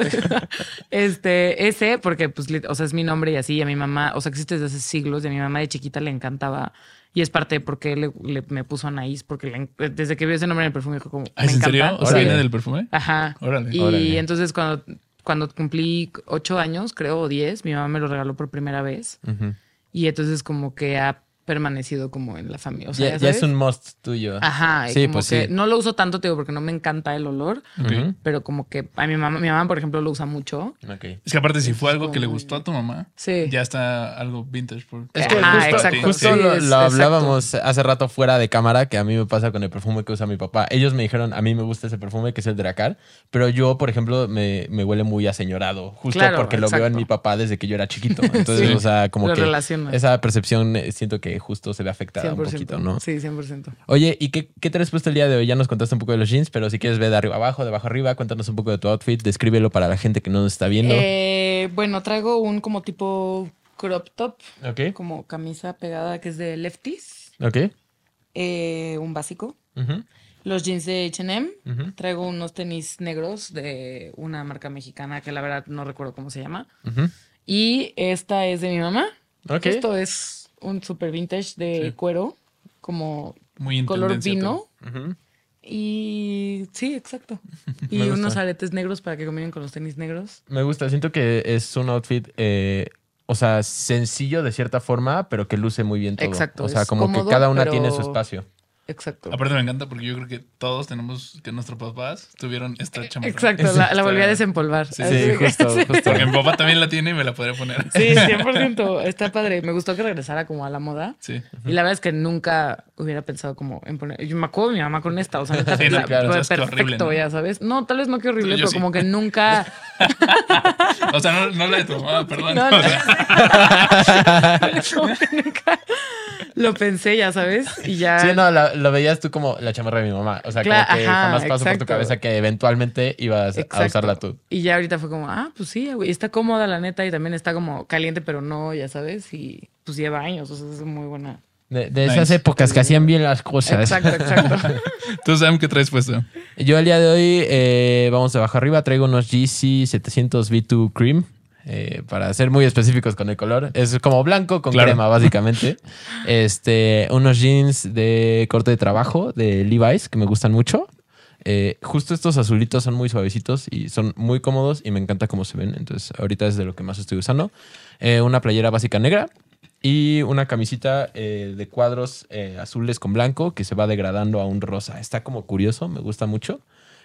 C: este, ese, porque, pues, o sea, es mi nombre y así. Y a mi mamá, o sea, existe desde hace siglos. Y a mi mamá de chiquita le encantaba. Y es parte de por qué le, le- me puso Anaís, porque le desde que vio ese nombre en el perfume dijo como,
B: Ah,
C: me
B: ¿Es en
C: encanta.
B: serio? O sea, viene del perfume.
C: Ajá.
B: Órale.
C: Y
A: Órale.
C: entonces cuando, cuando cumplí ocho años, creo, o diez, mi mamá me lo regaló por primera vez.
A: Ujú.
C: Y entonces como que ha permanecido como en la familia. O sea,
A: Ya,
C: ya,
A: ya es un must tuyo.
C: Ajá,
A: Sí,
C: como
A: pues
C: que
A: sí.
C: no lo uso tanto, te digo, porque no me encanta el olor, pero como que a mi mamá, mi mamá, por ejemplo, lo usa mucho.
A: Ok.
B: Es que aparte, si fue algo que le gustó a tu mamá,
C: Sí.
B: ya está algo vintage. Por...
A: Es que
C: Ajá,
A: justo,
C: exacto.
A: justo
C: Sí,
A: lo,
C: es-
A: lo
C: exacto.
A: hablábamos hace rato fuera de cámara, que a mí me pasa con el perfume que usa mi papá. Ellos me dijeron, a mí me gusta ese perfume, que es el Dracar, pero yo, por ejemplo, me, me huele muy aseñorado, justo
C: Claro,
A: porque lo veo en mi papá desde que yo era chiquito. Entonces,
C: Sí.
A: o sea, como
C: Lo
A: que
C: relacionas.
A: esa percepción eh, siento que justo se ve afectada un
C: 100%.
A: poquito, ¿no?
C: Sí, 100%.
A: Oye, ¿y qué, qué traes puesto el día de hoy? Ya nos contaste un poco de los jeans, pero si quieres ver de arriba abajo, de abajo arriba, cuéntanos un poco de tu outfit, descríbelo para la gente que no nos está viendo.
C: Eh, bueno, traigo un como tipo crop top,
A: ok,
C: como camisa pegada que es de Lefties,
A: ok.
C: eh, un básico. Los jeans de H&M. Traigo unos tenis negros de una marca mexicana que la verdad no recuerdo cómo se llama. Y esta es de mi mamá.
A: Ok.
C: Esto es un super vintage de
B: Sí.
C: cuero, como
B: Muy en
C: color vino. Y sí, exacto. Y unos aretes negros para que combinen con los tenis negros.
A: Me gusta, siento que es un outfit, eh, o sea, sencillo de cierta forma, pero que luce muy bien todo.
C: Exacto,
A: O sea, como
C: cómodo,
A: que cada una
C: pero-
A: tiene su espacio.
C: Exacto.
B: Aparte me encanta porque yo creo que todos tenemos, que nuestros papás tuvieron esta chamarra.
C: Exacto, la, la volví a desempolvar.
B: Sí,
A: Sí, justo,
C: sí.
A: justo.
B: Porque mi papá también la tiene y me la podría poner.
C: Sí, 100%. Está padre. Me gustó que regresara como a la moda.
B: Sí.
C: Y la verdad es que nunca hubiera pensado como en poner. Yo me acuerdo de mi mamá con esta, o sea, neta,
B: Sí, no,
C: la-
A: claro,
C: fue
B: es que
C: perfecto,
B: horrible, ¿no?
C: ya sabes. No, tal vez no que horrible,
B: Yo
C: pero
B: sí.
C: como que nunca.
B: O sea, no, no la de tu mamá, perdón.
C: No, no.
B: O sea,
C: como que nunca lo pensé, ya sabes. Y ya.
A: Sí, no, la- lo veías tú como la chamarra de mi mamá. O sea,
C: Claro,
A: como que
C: ajá,
A: jamás pasó por tu cabeza que eventualmente ibas a usarla tú.
C: Y ya ahorita fue como, ah, pues sí, güey. Está cómoda, la neta, y también está como caliente, pero no, ya sabes. Y pues lleva años, o sea, es muy buena.
A: De, de
B: Nice.
A: esas épocas que hacían bien las cosas.
C: Exacto, exacto.
B: Tú sabes qué traes puesto.
A: Yo el día de hoy, eh, vamos de abajo arriba, traigo unos GC 700 V2 Cream. Eh, para ser muy específicos con el color. Es como blanco con
B: Claro.
A: crema, básicamente. este, unos jeans de corte de trabajo de Levi's que me gustan mucho. Eh, justo estos azulitos son muy suavecitos y son muy cómodos y me encanta cómo se ven. Entonces, ahorita es de lo que más estoy usando. Eh, una playera básica negra y una camisita eh, de cuadros azules con blanco que se va degradando a un rosa. Está como curioso, me gusta mucho.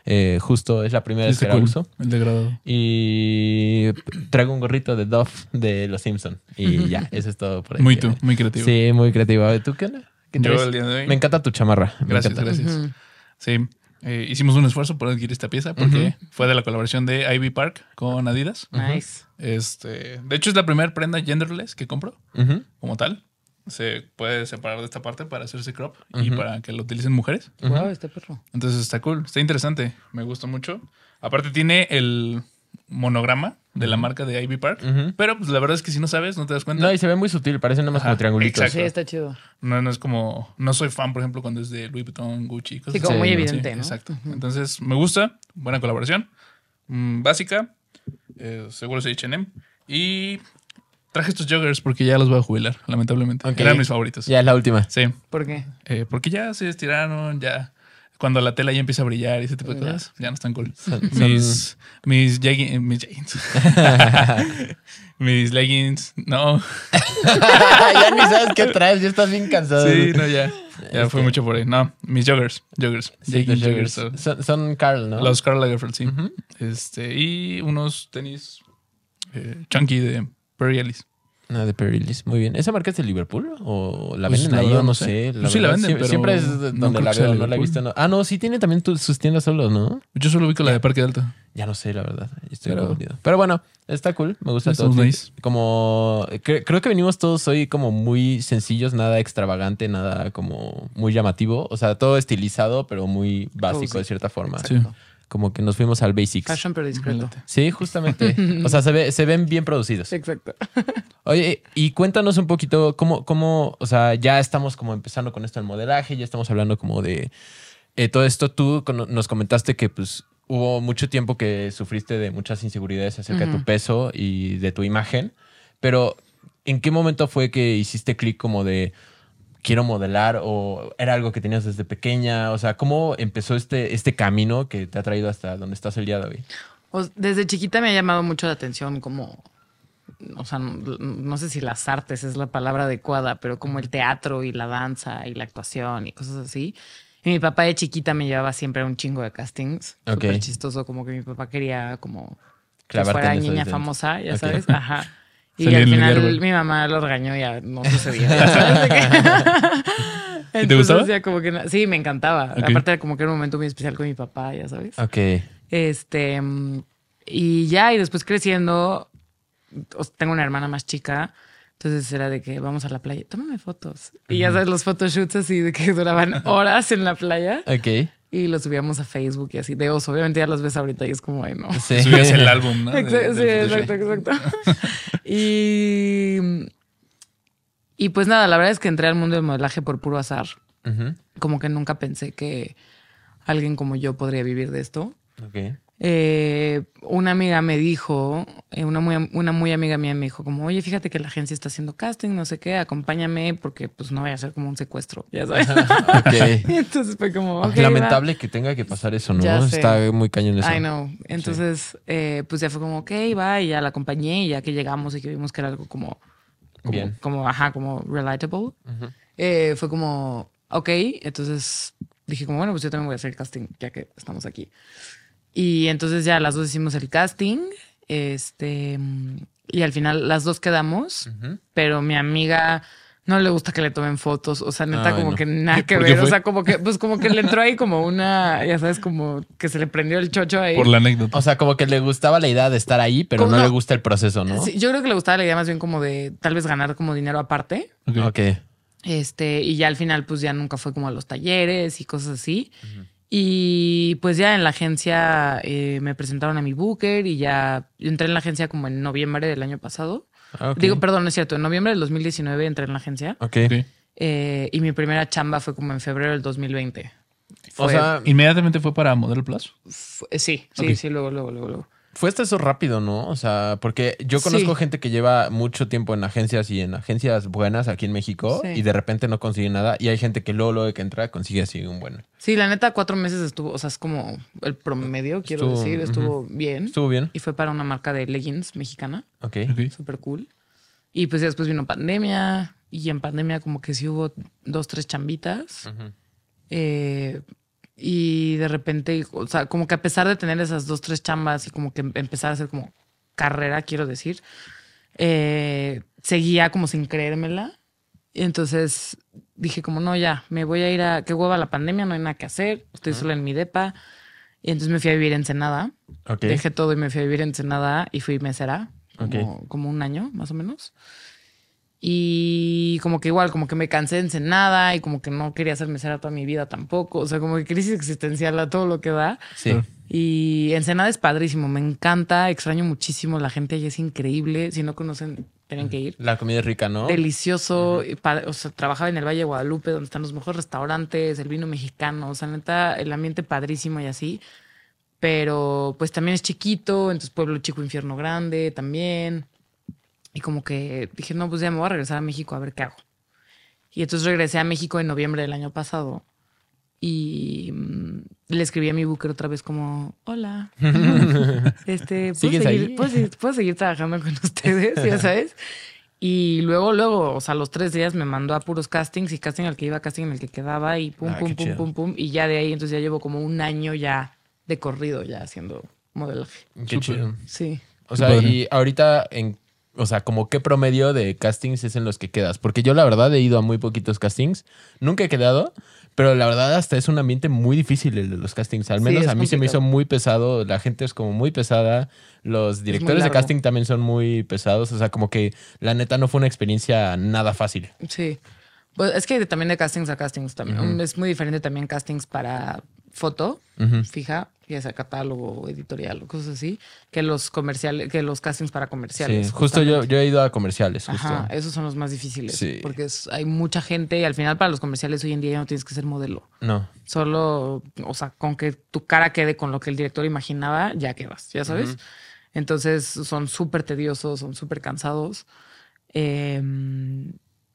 A: Eh, justo es la primera vez que la
B: cool,
A: uso.
B: El degradado.
A: Y traigo un gorrito de Dove de Los Simpson Y ya, eso es todo por ahí.
B: Muy tú, muy creativo.
A: Sí, muy creativo. A ver, ¿Tú qué onda? ¿Qué
B: Yo
A: traes?
B: el día de hoy.
A: Me encanta tu chamarra.
B: Gracias, gracias. Sí. eh, hicimos un esfuerzo por adquirir esta pieza porque fue de la colaboración de Ivy Park con Adidas.
C: Nice.
B: Este, de hecho, es la primera prenda genderless que compro como tal. Se puede separar de esta parte para hacerse crop y para que lo utilicen mujeres.
C: Wow, este perro.
B: Entonces está cool, está interesante. Me gustó mucho. Aparte, tiene el monograma de la marca de Ivy Park. Pero pues la verdad es que si no sabes, no te das cuenta.
A: No, y se ve muy sutil, parece nada más como triangulitos.
B: exacto.
C: Sí, está chido.
B: No, no es como. No soy fan, por ejemplo, cuando es de Louis Vuitton, Gucci. Cosas
C: Sí, como
A: Sí,
C: muy evidente,
B: Sí,
C: ¿no?
B: Exacto. Entonces, me gusta. Buena colaboración. Mm, básica. eh, seguro es HM. Y traje estos joggers porque ya los voy a jubilar, lamentablemente. Eran mis favoritos.
A: Ya es la última.
B: Sí.
C: ¿Por qué?
B: eh, porque ya se estiraron, ya. Cuando la tela ya empieza a brillar y ese tipo de cosas, ya no están cool.
A: Son-
B: Mis, mis, jegging- mis jeggings. mis leggings. No.
A: ya ni sabes qué traes, ya estás bien cansado.
B: Sí, no, ya. Ya fue
A: Este.
B: mucho por ahí. No, mis joggers. Joggers.
A: Sí,
B: joggers.
A: joggers.
B: so-
A: Son, son Carl, ¿no?
B: Los Karl Lagerfeld, sí. Este, y unos tenis eh, chunky de Perry Ellis.
A: No, de Perilis. Muy bien. ¿Esa marca es de Liverpool? ¿O la
B: Pues,
A: venden
B: la
A: ahí?
B: verdad
A: no sé. La
B: Pues sí la venden,
A: siempre,
B: pero
A: siempre es donde la veo, no la he visto. no. Ah, no, sí tiene también tu- sus tiendas solos, ¿no?
B: Yo solo ubico la de Parque Delta.
A: Ya no sé, la verdad. Estoy
B: Pero-
A: confundido. Pero bueno, está cool. Me gusta todo.
B: Nice.
A: Como cre- creo que venimos todos hoy como muy sencillos, nada extravagante, nada como muy llamativo. O sea, todo estilizado, pero muy básico de cierta forma.
B: Sí.
A: Como que nos fuimos al basics.
C: Fashion pero discreto.
A: Sí, justamente. o sea, se, ve, se ven bien producidos.
C: Exacto.
A: Oye, y cuéntanos un poquito cómo, cómo, o sea, ya estamos como empezando con esto del modelaje, ya estamos hablando como de eh, todo esto. Tú nos comentaste que pues hubo mucho tiempo que sufriste de muchas inseguridades acerca de tu peso y de tu imagen, pero ¿en qué momento fue que hiciste clic como de quiero modelar o era algo que tenías desde pequeña? O sea, ¿cómo empezó este, este camino que te ha traído hasta donde estás el día de hoy?
C: O- desde chiquita me ha llamado mucho la atención como o sea, no, no sé si las artes es la palabra adecuada, pero como el teatro y la danza y la actuación y cosas así. Y mi papá de chiquita me llevaba siempre a un chingo de castings.
A: Ok.
C: Súper chistoso, como que mi papá quería como que fuera niña famosa, ya
A: Ok.
C: sabes. Ajá. Y al final mi mamá lo regañó y ya no qué.
B: ¿Y te gustaba?
C: Entonces, ya como que sí, me encantaba.
B: Ok.
C: Aparte como que era un momento muy especial con mi papá, ya sabes.
A: Ok.
C: Este, y ya, y después creciendo, tengo una hermana más chica, entonces era de que vamos a la playa, tómame fotos. Y ya sabes, los photoshoots así de que duraban horas en la playa
A: Ok.
C: Y los subíamos a Facebook y así de oso. Obviamente ya los ves ahorita y es como, ay, no.
A: Sí.
B: Subías el álbum, ¿no?
C: Exacto, sí, exacto, exacto. y, y pues nada, la verdad es que entré al mundo del modelaje por puro azar. Como que nunca pensé que alguien como yo podría vivir de esto.
A: Ok.
C: Eh, una amiga me dijo, eh, una, muy, una muy amiga mía me dijo como, oye, fíjate que la agencia está haciendo casting, no sé qué, acompáñame porque pues no vaya a ser como un secuestro, ya sabes.
A: Ok.
C: Y entonces fue como, ok,
A: Lamentable que tenga que pasar eso, ¿no?
C: Ya sé.
A: Está muy cañón eso.
C: va. I know. Entonces, eh, pues ya fue como, ok, va, y ya la acompañé y ya que llegamos y que vimos que era algo como, como,
A: Bien.
C: como ajá, como relatable, eh, fue como, ok, entonces dije como, bueno, pues yo también voy a hacer el casting ya que estamos aquí. Y entonces ya las dos hicimos el casting, este, y al final las dos quedamos, pero mi amiga no le gusta que le tomen fotos, o sea, neta
A: Ay,
C: como
A: no.
C: que nada que
B: ¿Por qué
C: ver, o sea, como que, pues como que le entró ahí como una, ya sabes, como que se le prendió el chocho ahí.
B: Por la anécdota.
A: O sea, como que le gustaba la idea de estar ahí, pero
C: ¿Cómo
A: no,
C: no?
A: le gusta el proceso, ¿no?
C: Sí, yo creo que le gustaba la idea más bien como de tal vez ganar como dinero aparte.
B: Ok.
A: Ok.
C: Este, y ya al final, pues ya nunca fue como a los talleres y cosas así. Y pues ya en la agencia eh, me presentaron a mi booker y ya yo entré en la agencia como en noviembre del año pasado.
A: Ah, ok.
C: Digo, perdón, no es cierto, en noviembre del 2019 entré en la agencia
A: Ok.
C: Eh, y mi primera chamba fue como en febrero del 2020.
A: O
C: Fue-
A: sea,
B: Inmediatamente fue para Modelo Plus.
C: Fu- eh, sí, sí, sí, luego, luego, luego, luego.
A: Fue hasta eso rápido, ¿no? O sea, porque yo conozco
C: Sí.
A: gente que lleva mucho tiempo en agencias y en agencias buenas aquí en México
C: Sí.
A: y de repente no consigue nada. Y hay gente que luego, luego que entra consigue así un buen.
C: Sí, la neta, cuatro meses estuvo, o sea, es como el promedio, quiero
A: Estuvo,
C: decir, estuvo bien.
A: ¿Estuvo bien?
C: Y fue para una marca de leggings mexicana,
A: Ok.
B: Ok.
C: súper cool. Y pues ya después vino pandemia y en pandemia como que sí hubo dos, tres chambitas.
A: Ujú.
C: Eh, y de repente, o sea, como que a pesar de tener esas dos, tres chambas y como que em- empezar a hacer como carrera, quiero decir, eh, seguía como sin creérmela. Y entonces dije como, no, ya, me voy a ir a... Qué hueva la pandemia, no hay nada que hacer, estoy sola en mi depa. Y entonces me fui a vivir en Ensenada.
A: Ok.
C: Dejé todo y me fui a vivir en Ensenada y fui mesera, como, como un año más o menos. Y como que igual, como que me cansé de Ensenada y como que no quería ser mesera toda mi vida tampoco. O sea, como que crisis existencial a todo lo que da.
A: Sí.
C: Y Ensenada es padrísimo, me encanta, extraño muchísimo, la gente allí es increíble. Si no conocen, tienen que ir.
A: La comida es rica, ¿no?
C: Delicioso. O sea, trabajaba en el Valle de Guadalupe, donde están los mejores restaurantes, el vino mexicano. O sea, neta, el ambiente padrísimo y así. Pero pues también es chiquito, entonces pueblo chico, infierno grande también. Y como que dije, no, pues ya me voy a regresar a México a ver qué hago. Y entonces regresé a México en noviembre del año pasado. Y mm, le escribí a mi booker otra vez como, hola. este, ¿puedo
A: ¿Sigues
C: seguir, puedo seguir- puedo seguir trabajando con ustedes? Ya sabes. Y luego, luego, o sea, los tres días me mandó a puros castings y casting al que iba, casting en el que quedaba y pum,
A: Ah,
C: pum, pum, pum, pum. Y ya de ahí, entonces ya llevo como un año ya de corrido ya haciendo modelaje.
A: Qué chido.
C: Sí.
A: O sea, y ahorita en o sea, como qué promedio de castings es en los que quedas, porque yo la verdad he ido a muy poquitos castings, nunca he quedado, pero la verdad hasta es un ambiente muy difícil el de los castings, al menos a mí se me hizo muy pesado, la gente es como muy pesada, los directores de casting también son muy pesados, o sea, como que la neta no fue una experiencia nada fácil.
C: Sí. Pues es que también de castings a castings también. Es muy diferente también castings para foto fija, ya sea catálogo, editorial o cosas así, que los comerciales, que los castings para comerciales.
A: Sí, justo yo, yo he ido a comerciales, justo.
C: Ajá, esos son los más difíciles.
A: Sí.
C: Porque es- hay mucha gente y al final para los comerciales hoy en día ya no tienes que ser modelo.
A: No.
C: Solo, o sea, con que tu cara quede con lo que el director imaginaba, ya quedas, ya sabes. Entonces son súper tediosos, son súper cansados. Eh,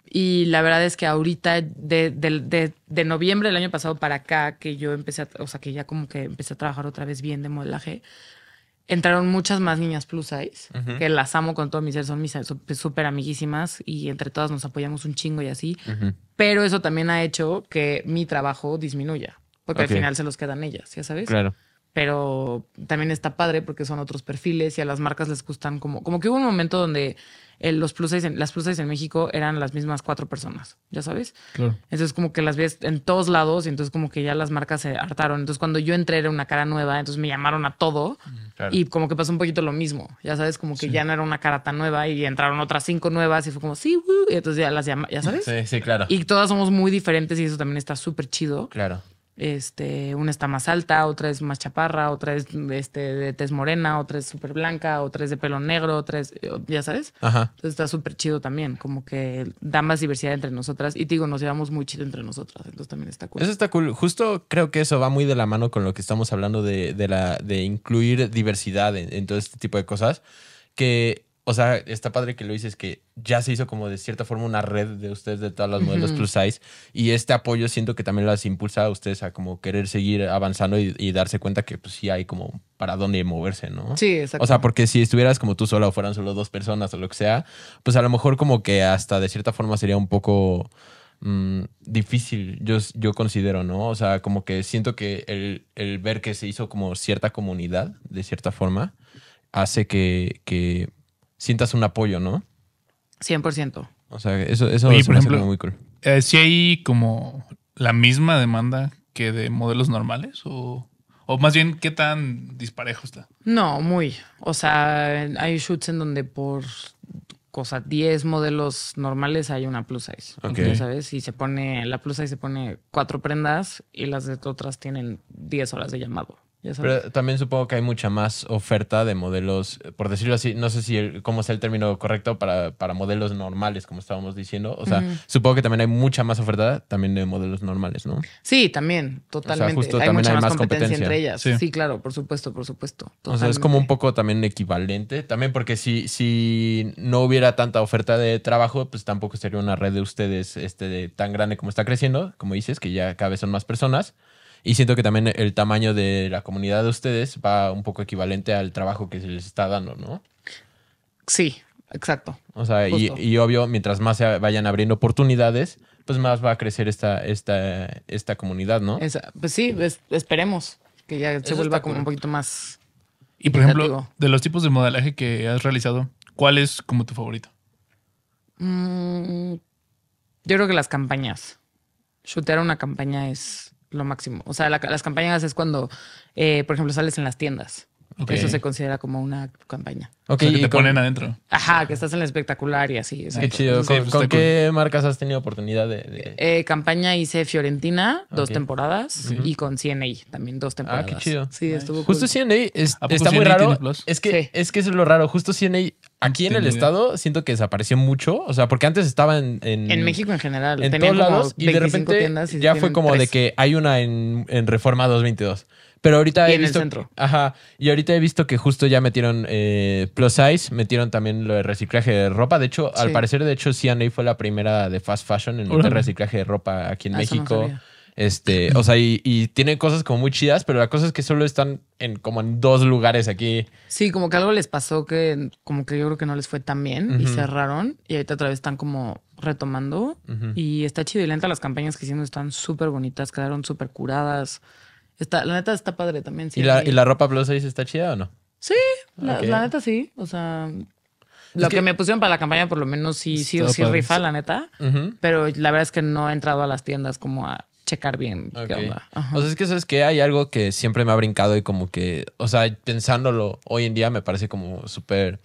C: y la verdad es que ahorita, de, de- de- de noviembre del año pasado para acá, que yo empecé, a, o sea, que ya como que empecé a trabajar otra vez bien de modelaje, entraron muchas más niñas plus size, que las amo con todo mi ser, son mis súper amiguísimas y entre todas nos apoyamos un chingo y así. Pero eso también ha hecho que mi trabajo disminuya, porque al final se los quedan ellas, ¿ya sabes?
A: Claro.
C: Pero también está padre porque son otros perfiles y a las marcas les gustan como... Como que hubo un momento donde el- los plus en- las plus size en México eran las mismas cuatro personas, ¿ya sabes?
B: Claro.
C: Entonces como que las ves en todos lados y entonces como que ya las marcas se hartaron. Entonces cuando yo entré era una cara nueva, entonces me llamaron a todo
A: Claro.
C: y como que pasó un poquito lo mismo, ya sabes, como que ya no era una cara tan nueva y entraron otras cinco nuevas y fue como, sí, woo", y entonces ya las llama, ya sabes.
A: Sí, sí, claro.
C: Y todas somos muy diferentes y eso también está súper chido.
A: Claro.
C: Este, una está más alta, otra es más chaparra, otra es este, de tez morena, otra es súper blanca, otra es de pelo negro, otra es, ya sabes.
A: Ajá.
C: Entonces está súper chido también, como que da más diversidad entre nosotras. Y te digo, nos llevamos muy chido entre nosotras, entonces también está cool.
A: Eso está cool. Justo creo que eso va muy de la mano con lo que estamos hablando de, de la, de incluir diversidad en, en todo este tipo de cosas. Que, o sea, está padre que lo dices que ya se hizo como de cierta forma una red de ustedes de todas las modelos plus size. Y este apoyo siento que también las impulsa a ustedes a como querer seguir avanzando y, y darse cuenta que pues sí hay como para dónde moverse, ¿no?
C: Sí, exacto.
A: O sea, porque si estuvieras como tú sola o fueran solo dos personas o lo que sea, pues a lo mejor como que hasta de cierta forma sería un poco mm, difícil, yo, yo considero, ¿no? O sea, como que siento que el, el ver que se hizo como cierta comunidad, de cierta forma, hace que, que sientas un apoyo, ¿no?
C: 100%.
A: O sea, eso, eso
B: Oye,
A: se
B: por
A: me hace
B: ejemplo,
A: como muy cool.
B: Eh, ¿Sí hay como la misma demanda que de modelos normales? O, o más bien, ¿qué tan disparejo está?
C: No, muy. O sea, hay shoots en donde por cosa 10 modelos normales hay una plus size.
A: Ok.
C: Ya sabes, y se pone, la plus size se pone cuatro prendas y las de otras tienen 10 horas de llamado.
A: Pero también supongo que hay mucha más oferta de modelos, por decirlo así, no sé si el- cómo sea el término correcto para, para modelos normales, como estábamos diciendo. O sea, supongo que también hay mucha más oferta también de modelos normales, ¿no?
C: Sí, también, totalmente.
A: justo
C: hay
A: también
C: mucha
A: hay
C: más,
A: más
C: competencia,
A: competencia.
C: entre ellas.
B: Sí.
C: Sí. claro, por supuesto, por supuesto.
A: O sea, es como un
C: totalmente.
A: poco también equivalente. También porque si, si no hubiera tanta oferta de trabajo, pues tampoco sería una red de ustedes este, tan grande como está creciendo, como dices, que ya cada vez son más personas. Y siento que también el tamaño de la comunidad de ustedes va un poco equivalente al trabajo que se les está dando, ¿no?
C: Sí, exacto.
A: O sea, y, obvio, mientras más se vayan abriendo oportunidades, pues más va a crecer esta, esta, esta comunidad, ¿no?
C: Esa- pues sí, es- esperemos que ya se
A: Eso
C: vuelva como
A: cool.
C: un poquito más.
B: Y por ejemplo, de los tipos de modelaje que has realizado, ¿cuál es como tu favorito?
C: Mm, yo creo que las campañas. Shootear una campaña es lo máximo. O sea, la- las campañas es cuando, eh, por ejemplo, sales en las tiendas. Eso se considera como una campaña.
A: Ok,
B: O sea, que te
A: con-
B: ponen adentro.
C: Ajá, que estás en el espectacular y así.
A: Qué chido.
B: Sí,
A: ¿Con,
B: pues
A: con qué marcas has tenido oportunidad de...? de-
C: Eh, campaña hice Fiorentina, dos temporadas,
A: Ujú.
C: y con CNA también dos temporadas.
A: Ah, qué chido.
C: Sí,
B: Nice.
C: estuvo
A: Justo
C: cool.
A: CNA es-
B: ¿A poco
A: está muy
B: CNA
A: raro.
B: tiene Plus?
A: Es que,
C: Sí.
A: es que eso es lo raro. Justo CNA aquí en el estado siento que desapareció mucho. O sea, porque antes estaba en... En,
C: En México en general.
A: En todos lados. Y de
C: 25
A: repente
C: tiendas y
A: ya fue como de que hay una en, en Reforma 222. Pero ahorita
C: Y
A: he
C: en el
A: visto...
C: centro.
A: Ajá. Y ahorita he visto que justo ya metieron eh, Plus Size. Metieron también lo de reciclaje de ropa. De hecho, al parecer, de hecho, CNA fue la primera de fast fashion en meter reciclaje de ropa aquí en
C: Ah, no
A: México. Este, o sea, y, y tiene cosas como muy chidas, pero la cosa es que solo están en como en dos lugares aquí.
C: Sí, como que algo les pasó que como que yo creo que no les fue tan bien y cerraron y ahorita otra vez están como retomando y está chido y lenta las campañas que hicimos están súper bonitas, quedaron súper curadas. Está, la neta está padre también. Sí,
A: ¿Y, la. ¿Y la ropa plus size está chida o no?
C: Sí, la, neta sí. O sea, lo
A: que-
C: que, me pusieron para la campaña por lo menos sí, sí, sí rifa, la neta. Pero la verdad es que no he entrado a las tiendas como a checar bien qué onda. Ajá.
A: O sea, es que sabes que hay algo que siempre me ha brincado y como que, o sea, pensándolo hoy en día me parece como súper,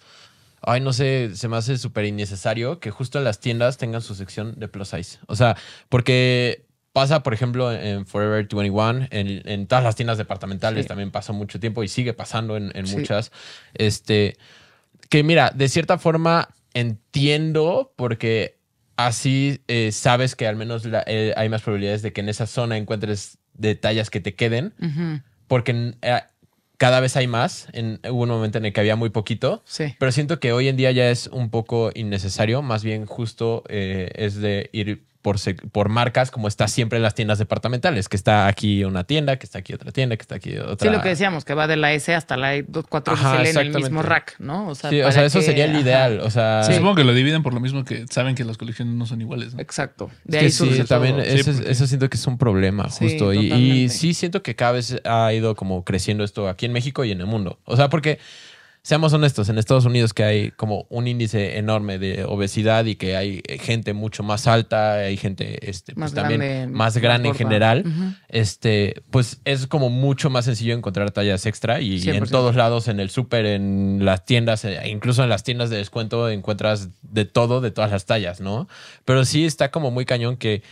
A: ay, no sé, se me hace súper innecesario que justo en las tiendas tengan su sección de plus size. O sea, porque pasa, por ejemplo, en Forever 21, en, en todas las tiendas departamentales
C: Sí.
A: también pasó mucho tiempo y sigue pasando en, en
C: Sí.
A: muchas. Este, que mira, de cierta forma entiendo porque así eh, sabes que al menos la- eh, hay más probabilidades de que en esa zona encuentres detalles que te queden, porque eh, cada vez hay más. En, hubo un momento en el que había muy poquito,
C: Sí.
A: pero siento que hoy en día ya es un poco innecesario, más bien justo eh, es de ir por, marcas como está siempre en las tiendas departamentales, que está aquí una tienda, que está aquí otra tienda, que está aquí otra.
C: Sí, lo que decíamos, que va de la S hasta la 4
A: Ajá,
C: en el mismo rack, ¿no? O sea,
A: Sí, o sea, eso
C: que-
A: sería el
C: ajá.
A: ideal. O sea,
B: Sí, Supongo que lo dividen por lo mismo que saben que las colecciones no son iguales. ¿no?
C: Exacto.
A: Es
C: De
A: que
C: ahí
A: sí,
C: surge
A: también
C: todo.
B: Sí,
A: eso,
B: porque-
A: eso siento que es un problema,
C: Sí,
A: justo. Y- sí siento que cada vez ha ido como creciendo esto aquí en México y en el mundo. O sea, porque seamos honestos, en Estados Unidos que hay como un índice enorme de obesidad y que hay eh, gente mucho más alta, hay gente este,
C: Más
A: pues, también
C: grande,
A: más grande en general, este, pues es como mucho más sencillo encontrar tallas extra y en
C: 100%.
A: todos lados, en el súper, en las tiendas, eh, incluso en las tiendas de descuento encuentras de todo, de todas las tallas, ¿no? Pero sí está como muy cañón que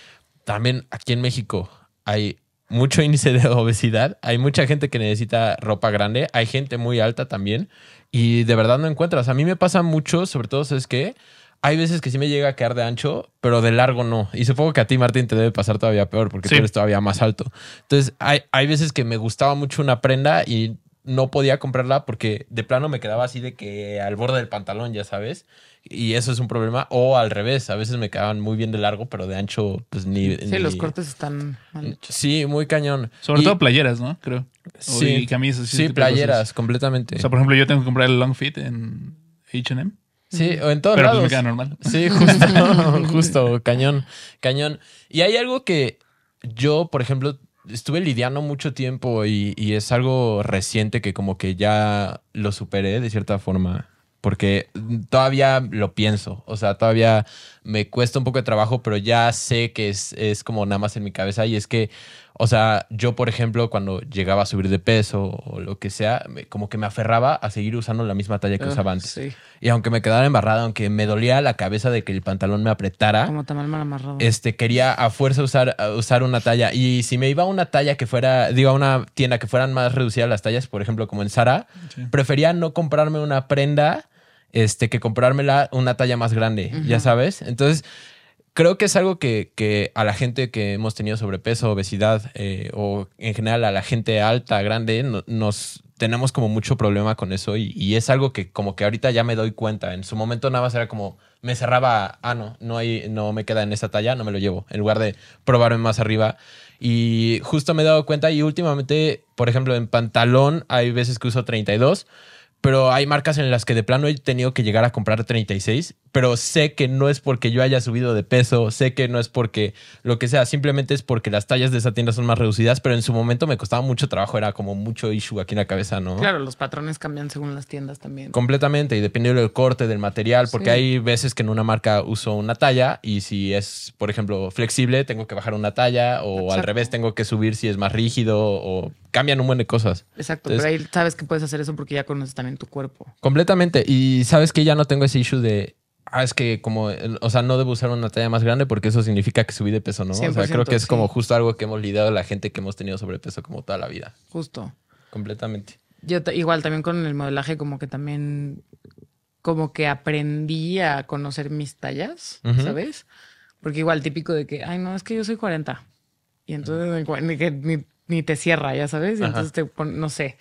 A: también aquí en México hay mucho índice de obesidad, hay mucha gente que necesita ropa grande, hay gente muy alta también y de verdad no encuentras. A mí me pasa mucho, sobre todo, es que hay veces que sí me llega a quedar de ancho, pero de largo no. Y supongo que a ti, Martín, te debe pasar todavía peor porque
B: Sí.
A: tú eres todavía más alto. Entonces, hay, hay veces que me gustaba mucho una prenda y no podía comprarla porque de plano me quedaba así de que al borde del pantalón, ya sabes. Y eso es un problema. O al revés, a veces me quedaban muy bien de largo, pero de ancho, pues ni.
C: Sí,
A: ni-
C: los cortes están mal hechos.
A: Sí, muy cañón.
B: Sobre
A: Y-
B: todo playeras, ¿no? Creo.
A: Sí,
B: y camisas.
A: sí, playeras, completamente.
B: O sea, por ejemplo, yo tengo que comprar el long fit en H&M.
A: sí, o en todos
B: Pero pues me queda normal.
A: Sí, justo, justo, cañón, cañón. Y hay algo que yo, por ejemplo, estuve lidiando mucho tiempo y, y es algo reciente que como que ya lo superé de cierta forma. Porque todavía lo pienso, o sea, todavía me cuesta un poco de trabajo, pero ya sé que es, es como nada más en mi cabeza y es que, o sea, yo, por ejemplo, cuando llegaba a subir de peso o lo que sea, me- como que me aferraba a seguir usando la misma talla que
C: Ah,
A: usaba antes.
C: Sí,
A: Y aunque me quedara embarrada, aunque me dolía la cabeza de que el pantalón me apretara,
C: como tamal mal amarrado.
A: este, quería a fuerza usar, usar una talla. Y si me iba a una talla que fuera, digo, a una tienda que fueran más reducidas las tallas, por ejemplo, como en Zara,
B: Sí.
A: prefería no comprarme una prenda este, que comprármela una talla más grande, ya sabes. Entonces, creo que es algo que, a la gente que hemos tenido sobrepeso, obesidad eh, o en general a la gente alta, grande, no- nos tenemos como mucho problema con eso y, y es algo que como que ahorita ya me doy cuenta. En su momento nada más era como me cerraba, ah, no, no, hay, no me queda en esa talla, no me lo llevo, en lugar de probarme más arriba. Y justo me he dado cuenta y últimamente, por ejemplo, en pantalón hay veces que uso 32. Pero hay marcas en las que de plano he tenido que llegar a comprar 36, pero sé que no es porque yo haya subido de peso, sé que no es porque lo que sea, simplemente es porque las tallas de esa tienda son más reducidas, pero en su momento me costaba mucho trabajo, era como mucho issue aquí en la cabeza, ¿no?
C: Claro, los patrones cambian según las tiendas también.
A: Completamente, y dependiendo del corte, del material, porque
C: Sí.
A: hay veces que en una marca uso una talla y si es, por ejemplo, flexible, tengo que bajar una talla o al revés, tengo que subir si es más rígido o cambian un buen de cosas.
C: Exacto,
A: Entonces-
C: pero ahí sabes que puedes hacer eso porque ya conoces también tu cuerpo.
A: Completamente. Y sabes que ya no tengo ese issue de. Ah, es que como, o sea, no debo usar una talla más grande porque eso significa que subí de peso, ¿no? o sea,
C: 100%,
A: creo que es
C: sí.
A: como justo algo que hemos lidiado la gente que hemos tenido sobrepeso como toda la vida.
C: Justo.
A: Completamente.
C: Yo igual también con el modelaje como que también como que aprendí a conocer mis tallas. ¿sabes? Porque igual típico de que, ay, no, es que yo soy 40. Y entonces ni, que- ni, ni te cierra, ya sabes. Y entonces te pon- no sé.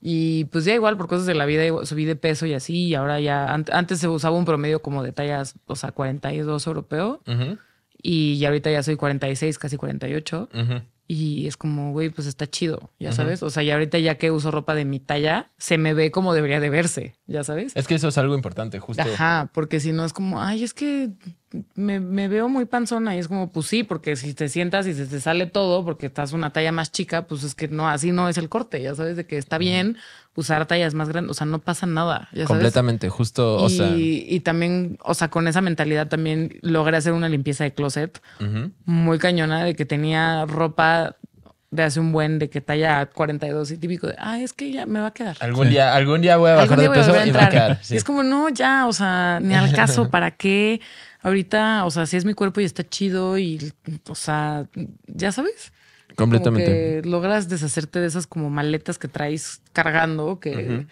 C: Y pues ya igual por cosas de la vida subí de peso y así. Y ahora ya, an- antes se usaba un promedio como de tallas, o sea, 42 europeo.
A: Ujú,
C: Y ya ahorita ya soy 46, casi 48.
A: ujú.
C: Y es como, güey, pues está chido, ya sabes. O sea, y ahorita ya que uso ropa de mi talla, se me ve como debería de verse, ya sabes.
A: Es que eso es algo importante, justo.
C: Ajá, porque si no es como, ay, es que me, me veo muy panzona. Y es como, pues sí, porque si te sientas y se te sale todo porque estás una talla más chica, pues es que no, así no es el corte, ya sabes, de que está bien usar tallas más grandes. O sea, no pasa nada, ya sabes.
A: Completamente, justo, o
C: y,
A: sea.
C: y también, o sea, con esa mentalidad también logré hacer una limpieza de closet muy cañona de que tenía ropa de hace un buen de que talla 42 y típico de, ah, es que ya me va a quedar.
A: Algún,
B: Sí.
A: día, algún día voy a bajar de peso
C: volver a
A: y me va a
C: entrar.
A: quedar. sí.
C: Y es como, no, ya, o sea, ni al caso, ¿para qué? Ahorita, o sea, si es mi cuerpo y está chido y, o sea, ya sabes. Como
A: Completamente.
C: que logras deshacerte de esas como maletas que traes cargando que,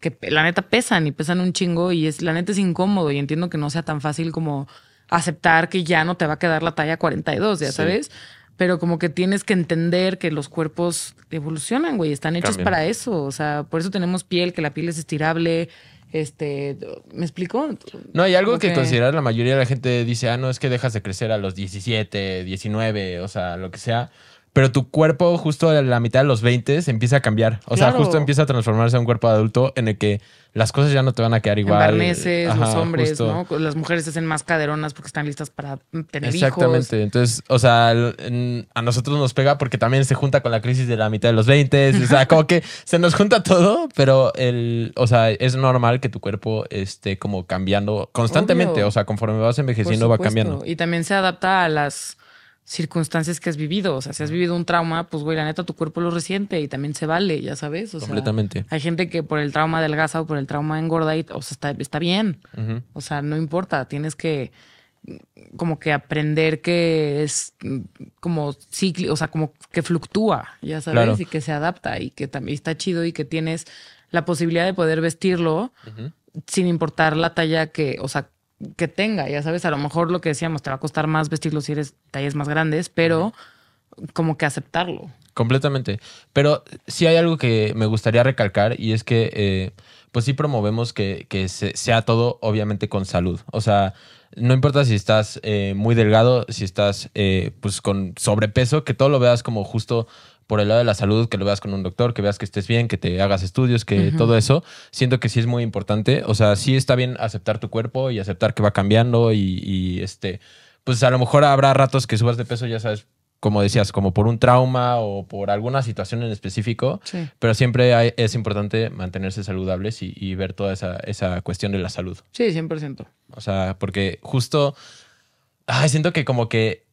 C: que la neta pesan y pesan un chingo y es la neta es incómodo y entiendo que no sea tan fácil como aceptar que ya no te va a quedar la talla 42, ya
A: Sí.
C: sabes. Pero como que tienes que entender que los cuerpos evolucionan, güey, están hechos
A: Cambian.
C: para eso. O sea, por eso tenemos piel, que la piel es estirable, Este, ¿me explico?
A: No, hay algo
C: Como
A: que
C: que-
A: considerar la mayoría de la gente dice, ah, no, es que dejas de crecer a los 17, 19, o sea, lo que sea. Pero tu cuerpo justo a la mitad de los 20 se empieza a cambiar. O sea, justo empieza a transformarse en un cuerpo adulto en el que las cosas ya no te van a quedar igual.
C: barneses, los hombres,
A: justo.
C: ¿no? Las mujeres se hacen más caderonas porque están listas para tener
A: Exactamente.
C: hijos.
A: Entonces, o sea, a nosotros nos pega porque también se junta con la crisis de la mitad de los 20. O sea, como que se nos junta todo, pero el, o sea, es normal que tu cuerpo esté como cambiando constantemente.
C: Obvio.
A: O sea, conforme vas envejeciendo va cambiando.
C: Y también se adapta a las circunstancias que has vivido. O sea, si has vivido un trauma, pues, güey, la neta, tu cuerpo lo resiente y también se vale, ya sabes. O sea,
A: Completamente.
C: hay gente que por el trauma adelgaza o por el trauma engorda y, o sea, está, está bien. O sea, no importa. Tienes que como que aprender que es como ciclo, o sea, como que fluctúa, ya sabes,
A: Claro.
C: y que se adapta y que también está chido y que tienes la posibilidad de poder vestirlo sin importar la talla que, o sea, que tenga, ya sabes, a lo mejor lo que decíamos, te va a costar más vestirlo si eres tallas más grandes, pero como que aceptarlo.
A: Completamente. Pero sí hay algo que me gustaría recalcar y es que, eh, pues sí promovemos que, que se- sea todo, obviamente, con salud. O sea, no importa si estás eh, muy delgado, si estás, eh, pues, con sobrepeso, que todo lo veas como justo por el lado de la salud, que lo veas con un doctor, que veas que estés bien, que te hagas estudios, que todo eso, siento que sí es muy importante. O sea, sí está bien aceptar tu cuerpo y aceptar que va cambiando y, y, este, pues a lo mejor habrá ratos que subas de peso, ya sabes, como decías, como por un trauma o por alguna situación en específico,
C: Sí.
A: pero siempre hay- es importante mantenerse saludables y, y ver toda esa, esa cuestión de la salud.
C: Sí, 100%.
A: O sea, porque justo, ay, siento que como que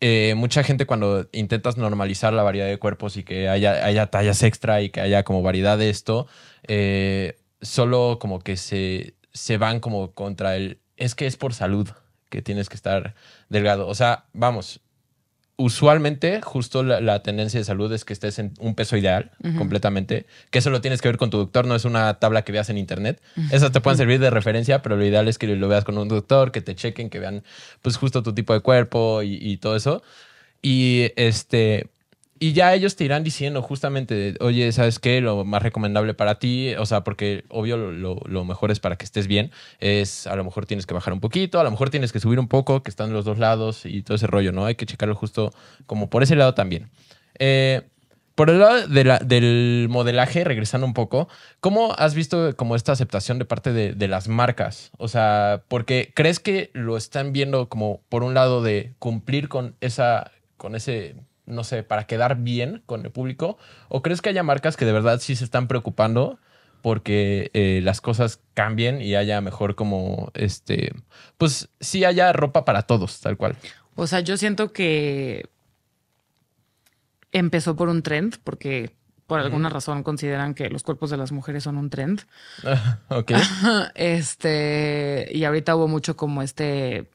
A: eh, mucha gente cuando intentas normalizar la variedad de cuerpos y que haya, haya tallas extra y que haya como variedad de esto, eh, solo como que se, se van como contra el, es que es por salud que tienes que estar delgado. O sea, vamos, usualmente justo la, la tendencia de salud es que estés en un peso ideal completamente, que eso lo tienes que ver con tu doctor, no es una tabla que veas en internet. Esas te pueden servir de referencia, pero lo ideal es que lo veas con un doctor, que te chequen, que vean pues justo tu tipo de cuerpo y, y todo eso. Y este... Y ya ellos te irán diciendo justamente, oye, ¿sabes qué? Lo más recomendable para ti, o sea, porque obvio lo, lo- lo mejor es para que estés bien, es a lo mejor tienes que bajar un poquito, a lo mejor tienes que subir un poco, que están los dos lados y todo ese rollo, ¿no? Hay que checarlo justo como por ese lado también. Eh, por el lado de la- del modelaje, regresando un poco, ¿cómo has visto como esta aceptación de parte de, de las marcas? O sea, porque crees que lo están viendo como por un lado de cumplir con esa, con ese, no sé, para quedar bien con el público, o crees que haya marcas que de verdad sí se están preocupando porque eh, las cosas cambien y haya mejor como, este, pues sí haya ropa para todos, tal cual.
C: O sea, yo siento que empezó por un trend, porque por alguna razón consideran que los cuerpos de las mujeres son un trend.
A: ok.
C: Este, y ahorita hubo mucho como este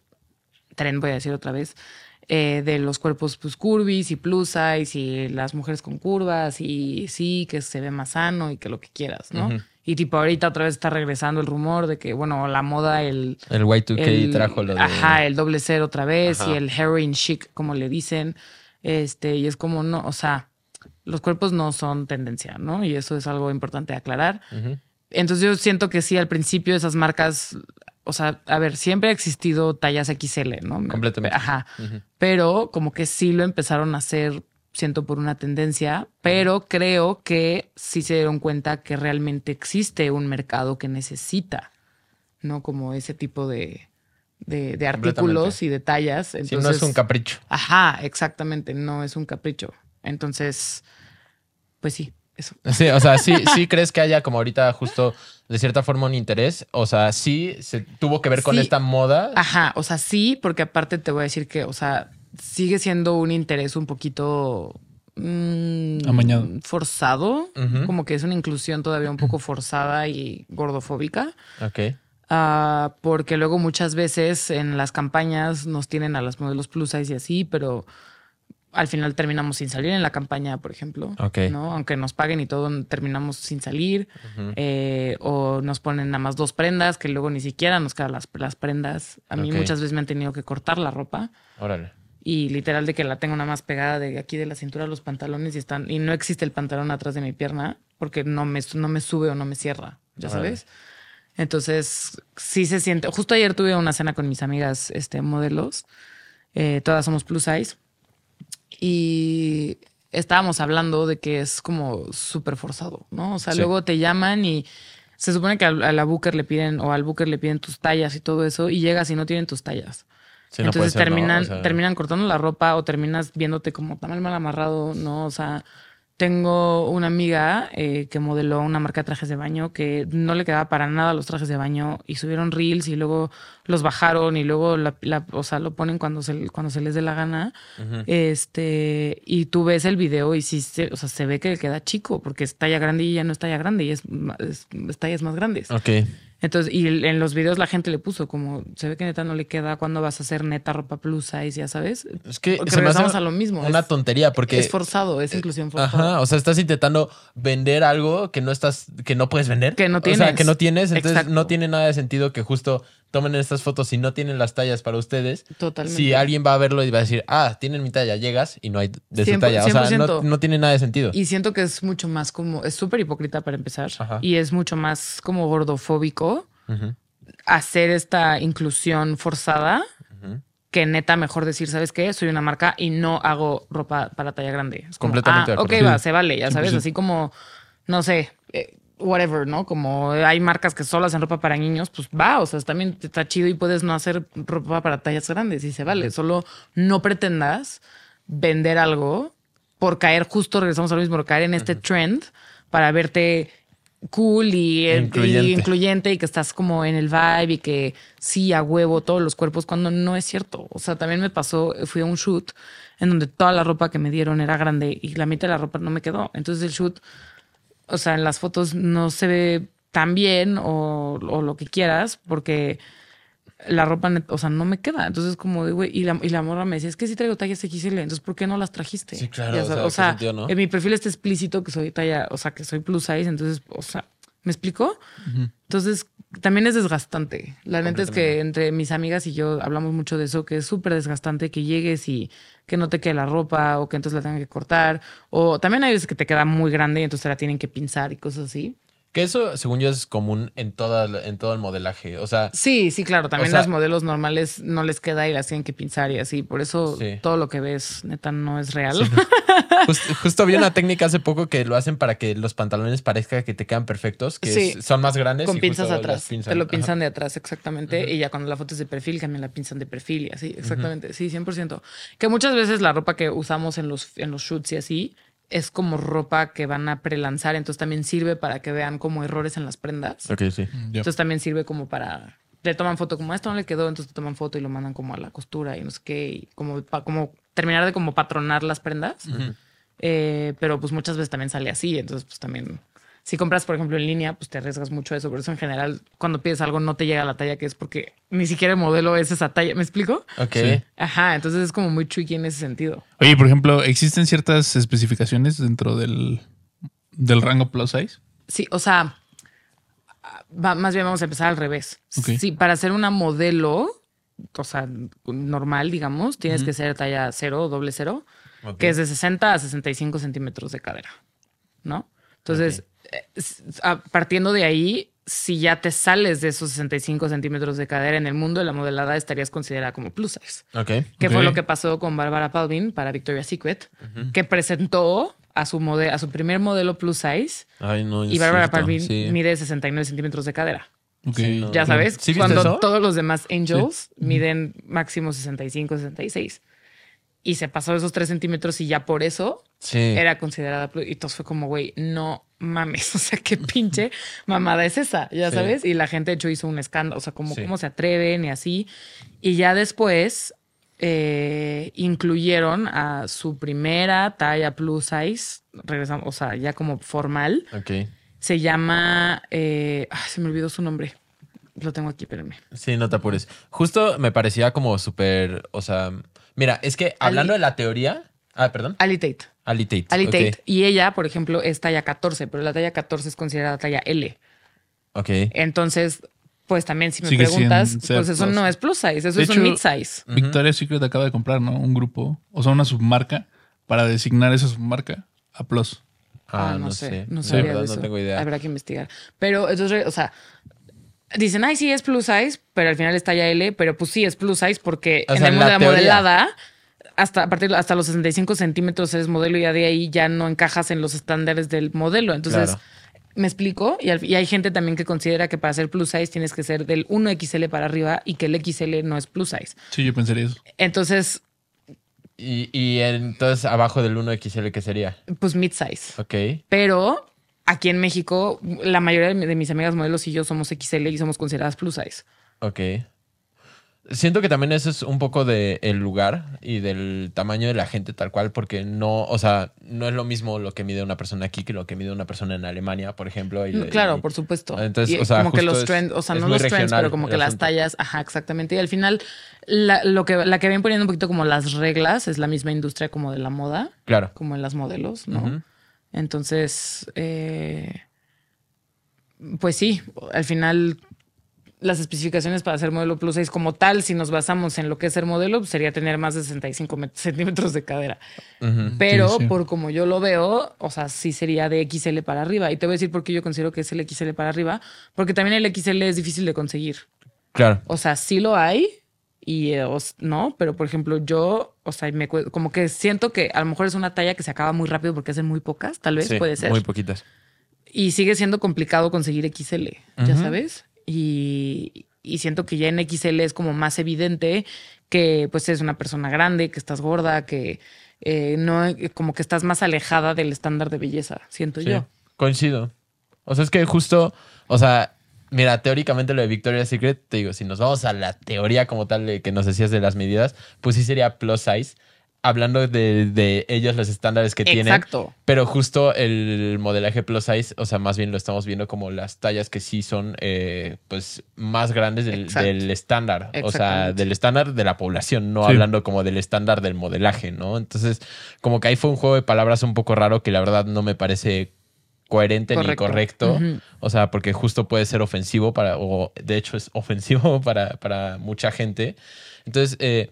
C: tren, voy a decir otra vez, eh, de los cuerpos pues curvis y plus size y las mujeres con curvas y sí, que se ve más sano y que lo que quieras, ¿no? Y tipo ahorita otra vez está regresando el rumor de que, bueno, la moda, el...
A: El Y2K
C: el-
A: trajo lo de...
C: Ajá, el doble cero otra vez
A: Ajá.
C: y el heroin chic, como le dicen. Este, y es como, no, o sea, los cuerpos no son tendencia, ¿no? Y eso es algo importante aclarar. Entonces yo siento que sí, al principio esas marcas, o sea, a ver, siempre ha existido tallas XL, ¿no?
A: Completamente.
C: Ajá. Pero como que sí lo empezaron a hacer, siento por una tendencia, pero creo que sí se dieron cuenta que realmente existe un mercado que necesita, ¿no? Como ese tipo de, de, de artículos y de tallas.
A: Sí,
C: Entonces,
A: no es un capricho.
C: Ajá, exactamente, no es un capricho. Entonces, pues sí, eso.
A: Sí, o sea, sí, sí crees que haya como ahorita justo de cierta forma un interés. O sea, sí se tuvo que ver con esta moda.
C: Ajá, o sea, sí, porque aparte te voy a decir que, o sea, sigue siendo un interés un poquito mm,
B: Amañado.
C: forzado, como que es una inclusión todavía un poco forzada y gordofóbica.
A: Ok.
C: Ah, porque luego muchas veces en las campañas nos tienen a las modelos plus size y así, pero al final terminamos sin salir en la campaña, por ejemplo.
A: Ok.
C: ¿no? Aunque nos paguen y todo, terminamos sin salir. Eh, o nos ponen nada más dos prendas, que luego ni siquiera nos quedan las, las prendas. A mí muchas veces me han tenido que cortar la ropa
A: Órale.
C: y literal de que la tengo nada más pegada de aquí de la cintura a los pantalones y están y no existe el pantalón atrás de mi pierna porque no me, no me sube o no me cierra, ya
A: Órale.
C: sabes. Entonces, sí se siente. Justo ayer tuve una cena con mis amigas este, modelos. Eh, todas somos plus size. Y estábamos hablando de que es como súper forzado, ¿no? O sea,
A: Sí.
C: luego te llaman y se supone que al- a la booker le piden o al booker le piden tus tallas y todo eso y llegas y no tienen tus tallas.
A: Sí, no puede
C: Entonces terminan,
A: O sea,
C: terminan cortando la ropa o terminas viéndote como tan mal, mal amarrado, ¿no? O sea, tengo una amiga eh, que modeló una marca de trajes de baño que no le quedaba para nada los trajes de baño y subieron reels y luego los bajaron y luego la, la- o sea, lo ponen cuando se, cuando se les dé la gana. Este, y tú ves el video y sí, se, o sea, se ve que le queda chico porque es talla grande y ya no es talla grande y es, es, es tallas más grandes.
A: Ok.
C: Entonces, y en los videos la gente le puso como, se ve que neta no le queda cuando vas a hacer neta ropa plus size, ya sabes.
A: Es que se
C: regresamos a lo mismo.
A: Una
C: es,
A: tontería porque...
C: es forzado, es inclusión forzada.
A: Ajá, o sea, estás intentando vender algo que no estás, que no puedes vender.
C: Que no
A: O sea,
C: tienes.
A: que no tienes. Entonces
C: Exacto.
A: no tiene nada de sentido que justo tomen estas fotos y no tienen las tallas para ustedes.
C: Totalmente.
A: Si alguien va a verlo y va a decir, ah, tienen mi talla, llegas y no hay de su
C: 100%,
A: talla. O sea, no,
C: 100%.
A: no tiene nada de sentido.
C: Y siento que es mucho más como, es súper hipócrita para empezar.
A: Ajá.
C: Y es mucho más como gordofóbico hacer esta inclusión forzada que neta mejor decir, ¿sabes qué? Soy una marca y no hago ropa para talla grande. Es como,
A: Completamente
C: ah, ok, va, se vale, ya sabes,
B: 100%.
C: así como, no sé, eh, whatever, ¿no? Como hay marcas que solo hacen ropa para niños, pues va, o sea, también está chido y puedes no hacer ropa para tallas grandes y se vale. Solo no pretendas vender algo por caer, justo regresamos a lo mismo, por caer en este trend para verte cool y,
A: Incluyente.
C: y incluyente y que estás como en el vibe y que sí, a huevo, todos los cuerpos, cuando no es cierto. O sea, también me pasó, fui a un shoot en donde toda la ropa que me dieron era grande y la mitad de la ropa no me quedó. Entonces el shoot, o sea, en las fotos no se ve tan bien o, o lo que quieras porque la ropa, o sea, no me queda. Entonces, como güey, y la, y la morra me decía, es que sí traigo tallas XL, entonces, ¿por qué no las trajiste?
A: Sí, claro,
C: Ya
A: o
C: sabes,
A: sea,
C: o
A: ¿qué
C: sea,
A: sentido, no?
C: en mi perfil está explícito que soy talla, o sea, que soy plus size, entonces, o sea, ¿me explicó? Entonces, también es desgastante. La neta es que entre mis amigas y yo hablamos mucho de eso, que es súper desgastante que llegues y que no te quede la ropa o que entonces la tengan que cortar. O también hay veces que te queda muy grande y entonces te la tienen que pinzar y cosas así.
A: Que eso, según yo, es común en, toda, en todo el modelaje. O sea,
C: Sí, sí, claro. También
A: sea-
C: las modelos normales no les queda y las tienen que pinzar y así. Por eso
A: Sí.
C: todo lo que ves, neta, no es real.
A: Just- justo vi una técnica hace poco que lo hacen para que los pantalones parezca que te quedan perfectos, que
C: Sí.
A: es- son más grandes.
C: Con
A: y
C: pinzas
A: justo
C: atrás. Te lo
A: Ajá.
C: pinzan de atrás, exactamente. Y ya cuando la foto es de perfil, también la pinzan de perfil y así, exactamente. Sí, 100%. Que muchas veces la ropa que usamos en los, en los shoots y así es como ropa que van a prelanzar. Entonces también sirve para que vean como errores en las prendas.
A: Ok, sí.
B: Ya.
C: Entonces también sirve como para. Le toman foto como "A esto no le quedó, entonces te toman foto y lo mandan como a la costura y no sé qué. Y como, pa- como terminar de como patronar las prendas. Eh, pero pues muchas veces también sale así. Entonces, pues también. Si compras, por ejemplo, en línea, pues te arriesgas mucho a eso. Por eso, en general, cuando pides algo, no te llega a la talla que es porque ni siquiera el modelo es esa talla. ¿Me explico?
A: Ok.
B: Sí.
C: Ajá. Entonces es como muy tricky en ese sentido.
B: Oye, por ejemplo, ¿existen ciertas especificaciones dentro del, del rango plus size?
C: Sí, o sea, va- más bien vamos a empezar al revés. Sí, para ser una modelo, o sea, normal, digamos, tienes que ser talla cero o doble cero, Que es de 60 a 65 centímetros de cadera, ¿no? Entonces, a- partiendo de ahí, si ya te sales de esos 65 centímetros de cadera en el mundo de la modelada, estarías considerada como plus size.
A: Ok.
C: Que fue lo que pasó con Bárbara Palvin para Victoria's Secret, que presentó a su, a su primer modelo plus size
A: Ay, no.
C: y Bárbara Palvin
A: sí.
C: mide 69 centímetros de cadera.
B: Ok.
A: Sí, no.
C: Ya sabes,
A: ¿Sí
C: cuando
A: eso?
C: todos los demás Angels miden máximo 65, 66. Y se pasó esos 3 centímetros y ya por eso
A: Sí.
C: era considerada. plus- Y todos fue como, güey, no mames. O sea, qué pinche mamada es esa, ya
A: Sí.
C: sabes. Y la gente, de hecho, hizo un escándalo. O sea, como,
A: Sí.
C: cómo se atreven y así. Y ya después eh, incluyeron a su primera talla plus size. Regresamos, o sea, ya como formal.
A: Ok.
C: Se llama. eh, se me olvidó su nombre. Lo tengo aquí, espérenme.
A: Sí, no te apures. Justo me parecía como súper, o sea, mira, es que hablando de la teoría, ah, perdón,
C: Ali Tate.
A: Ali Tate.
C: Ali. Y ella, por ejemplo, es talla 14, pero la talla 14 es considerada talla L.
A: Ok.
C: Entonces, pues también si me
B: Sigue
C: preguntas, pues eso
B: plus.
C: no es plus size, eso
B: De
C: es un mid size.
B: Victoria's Secret acaba de comprar, ¿no? Un grupo, o sea, una submarca para designar esa submarca a plus.
C: Ah, no, sé, no
A: La
C: sabía
A: verdad,
C: de eso.
A: no tengo idea.
C: Habrá que investigar. Pero entonces, o sea, dicen, ay, sí, es plus size, pero al final es talla L, pero pues sí, es plus size porque
A: O
C: en
A: sea,
C: el mundo de la modelada, hasta, a partir, hasta los 65 centímetros eres modelo y ya de ahí ya no encajas en los estándares del modelo. Entonces,
A: Claro.
C: me explico. Y, al- y hay gente también que considera que para ser plus size tienes que ser del 1XL para arriba y que el XL no es plus size.
B: Sí, yo pensaría eso.
C: Entonces,
A: Y, y entonces abajo del 1XL, ¿qué sería?
C: pues mid size.
A: Ok.
C: Pero aquí en México, la mayoría de mi- de mis amigas modelos y yo somos XL y somos consideradas plus size.
A: Ok. Siento que también eso es un poco del lugar y del tamaño de la gente tal cual, porque no, o sea, no es lo mismo lo que mide una persona aquí que lo que mide una persona en Alemania, por ejemplo. y-
C: Mm, Claro,
A: y-
C: por supuesto.
A: Entonces,
C: Y
A: o sea,
C: como que los trends, o sea, no los trends, pero como que las tallas, ajá, exactamente. Y al final, la, lo que, la que ven poniendo un poquito como las reglas es la misma industria como de la moda,
A: Claro.
C: como en las modelos, ¿no? Entonces, eh, pues sí, al final las especificaciones para ser modelo plus 6 como tal, si nos basamos en lo que es ser modelo, pues, sería tener más de 65 met- centímetros de cadera. Pero
B: Sí, sí.
C: por como yo lo veo, o sea, sí sería de XL para arriba. Y te voy a decir por qué yo considero que es el XL para arriba, porque también el XL es difícil de conseguir.
A: Claro.
C: O sea, sí lo hay y eh, os- no, pero por ejemplo, yo, o sea, me como que siento que a lo mejor es una talla que se acaba muy rápido porque hacen muy pocas, tal vez
A: Sí,
C: puede ser.
A: Muy poquitas.
C: Y sigue siendo complicado conseguir XL, ya sabes. Y, y siento que ya en XL es como más evidente que pues eres una persona grande, que estás gorda, que eh, no, como que estás más alejada del estándar de belleza, siento
A: Sí,
C: yo.
A: coincido. O sea, es que justo, o sea, mira, teóricamente lo de Victoria's Secret, te digo, si nos vamos a la teoría como tal de que nos decías de las medidas, pues sí sería plus size, hablando de, de ellos los estándares que tienen.
C: Exacto.
A: Pero justo el modelaje plus size, o sea, más bien lo estamos viendo como las tallas que sí son, eh, pues, más grandes del, estándar. O sea, del estándar de la población, no
B: Sí.
A: hablando como del estándar del modelaje, ¿no? Entonces, como que ahí fue un juego de palabras un poco raro que la verdad no me parece coherente ni
C: Correcto.
A: O sea, porque justo puede ser ofensivo para, o de hecho es ofensivo para, para mucha gente. Entonces, eh,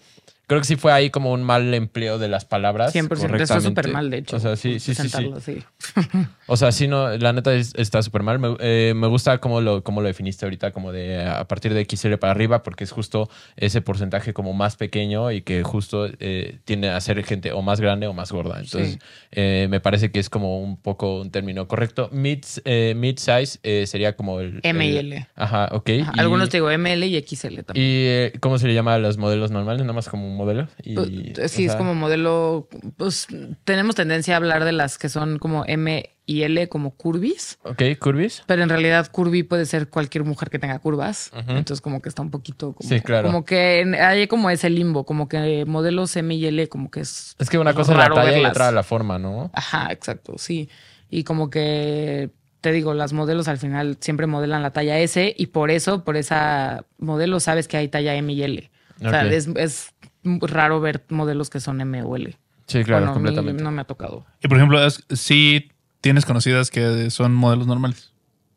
A: creo que sí fue ahí como un mal empleo de las palabras.
C: 100%. Eso fue
A: correctamente.
C: súper mal, de hecho.
A: O sea, sí, sí, sí, sí. O sea, sí, no, la neta es- está súper mal. Me, eh, me gusta cómo lo, cómo lo definiste ahorita, como de a partir de XL para arriba, porque es justo ese porcentaje como más pequeño y que justo eh, tiende a ser gente o más grande o más gorda. Entonces,
C: Sí.
A: eh, me parece que es como un poco un término correcto. Mid, eh, mid size eh, sería como el...
C: M y L.
A: Ajá, ok.
C: Ajá,
A: Y-
C: Algunos te digo ML y XL también.
A: ¿Y cómo se le llama a los modelos normales? Nada más como un modelo. Y,
C: Pues, sí,
A: o
C: es como modelo. Pues tenemos tendencia a hablar de las que son como M y L como curvis,
A: Ok, curvis.
C: pero en realidad curvy puede ser cualquier mujer que tenga curvas. Entonces, como que está un poquito como.
A: Sí, claro.
C: Como que hay como ese limbo, como que modelos M y L, como que es.
A: Es que una cosa es la talla y
C: verlas.
A: otra la forma, ¿no?
C: Ajá, exacto, sí. Y como que. Te digo, las modelos al final siempre modelan la talla S y por eso, por esa modelo, sabes que hay talla M y L. O sea, es raro ver modelos que son M o L.
A: Sí, claro,
C: Bueno,
A: completamente.
C: no me ha tocado.
B: Y por ejemplo, es- sí tienes conocidas que son modelos normales.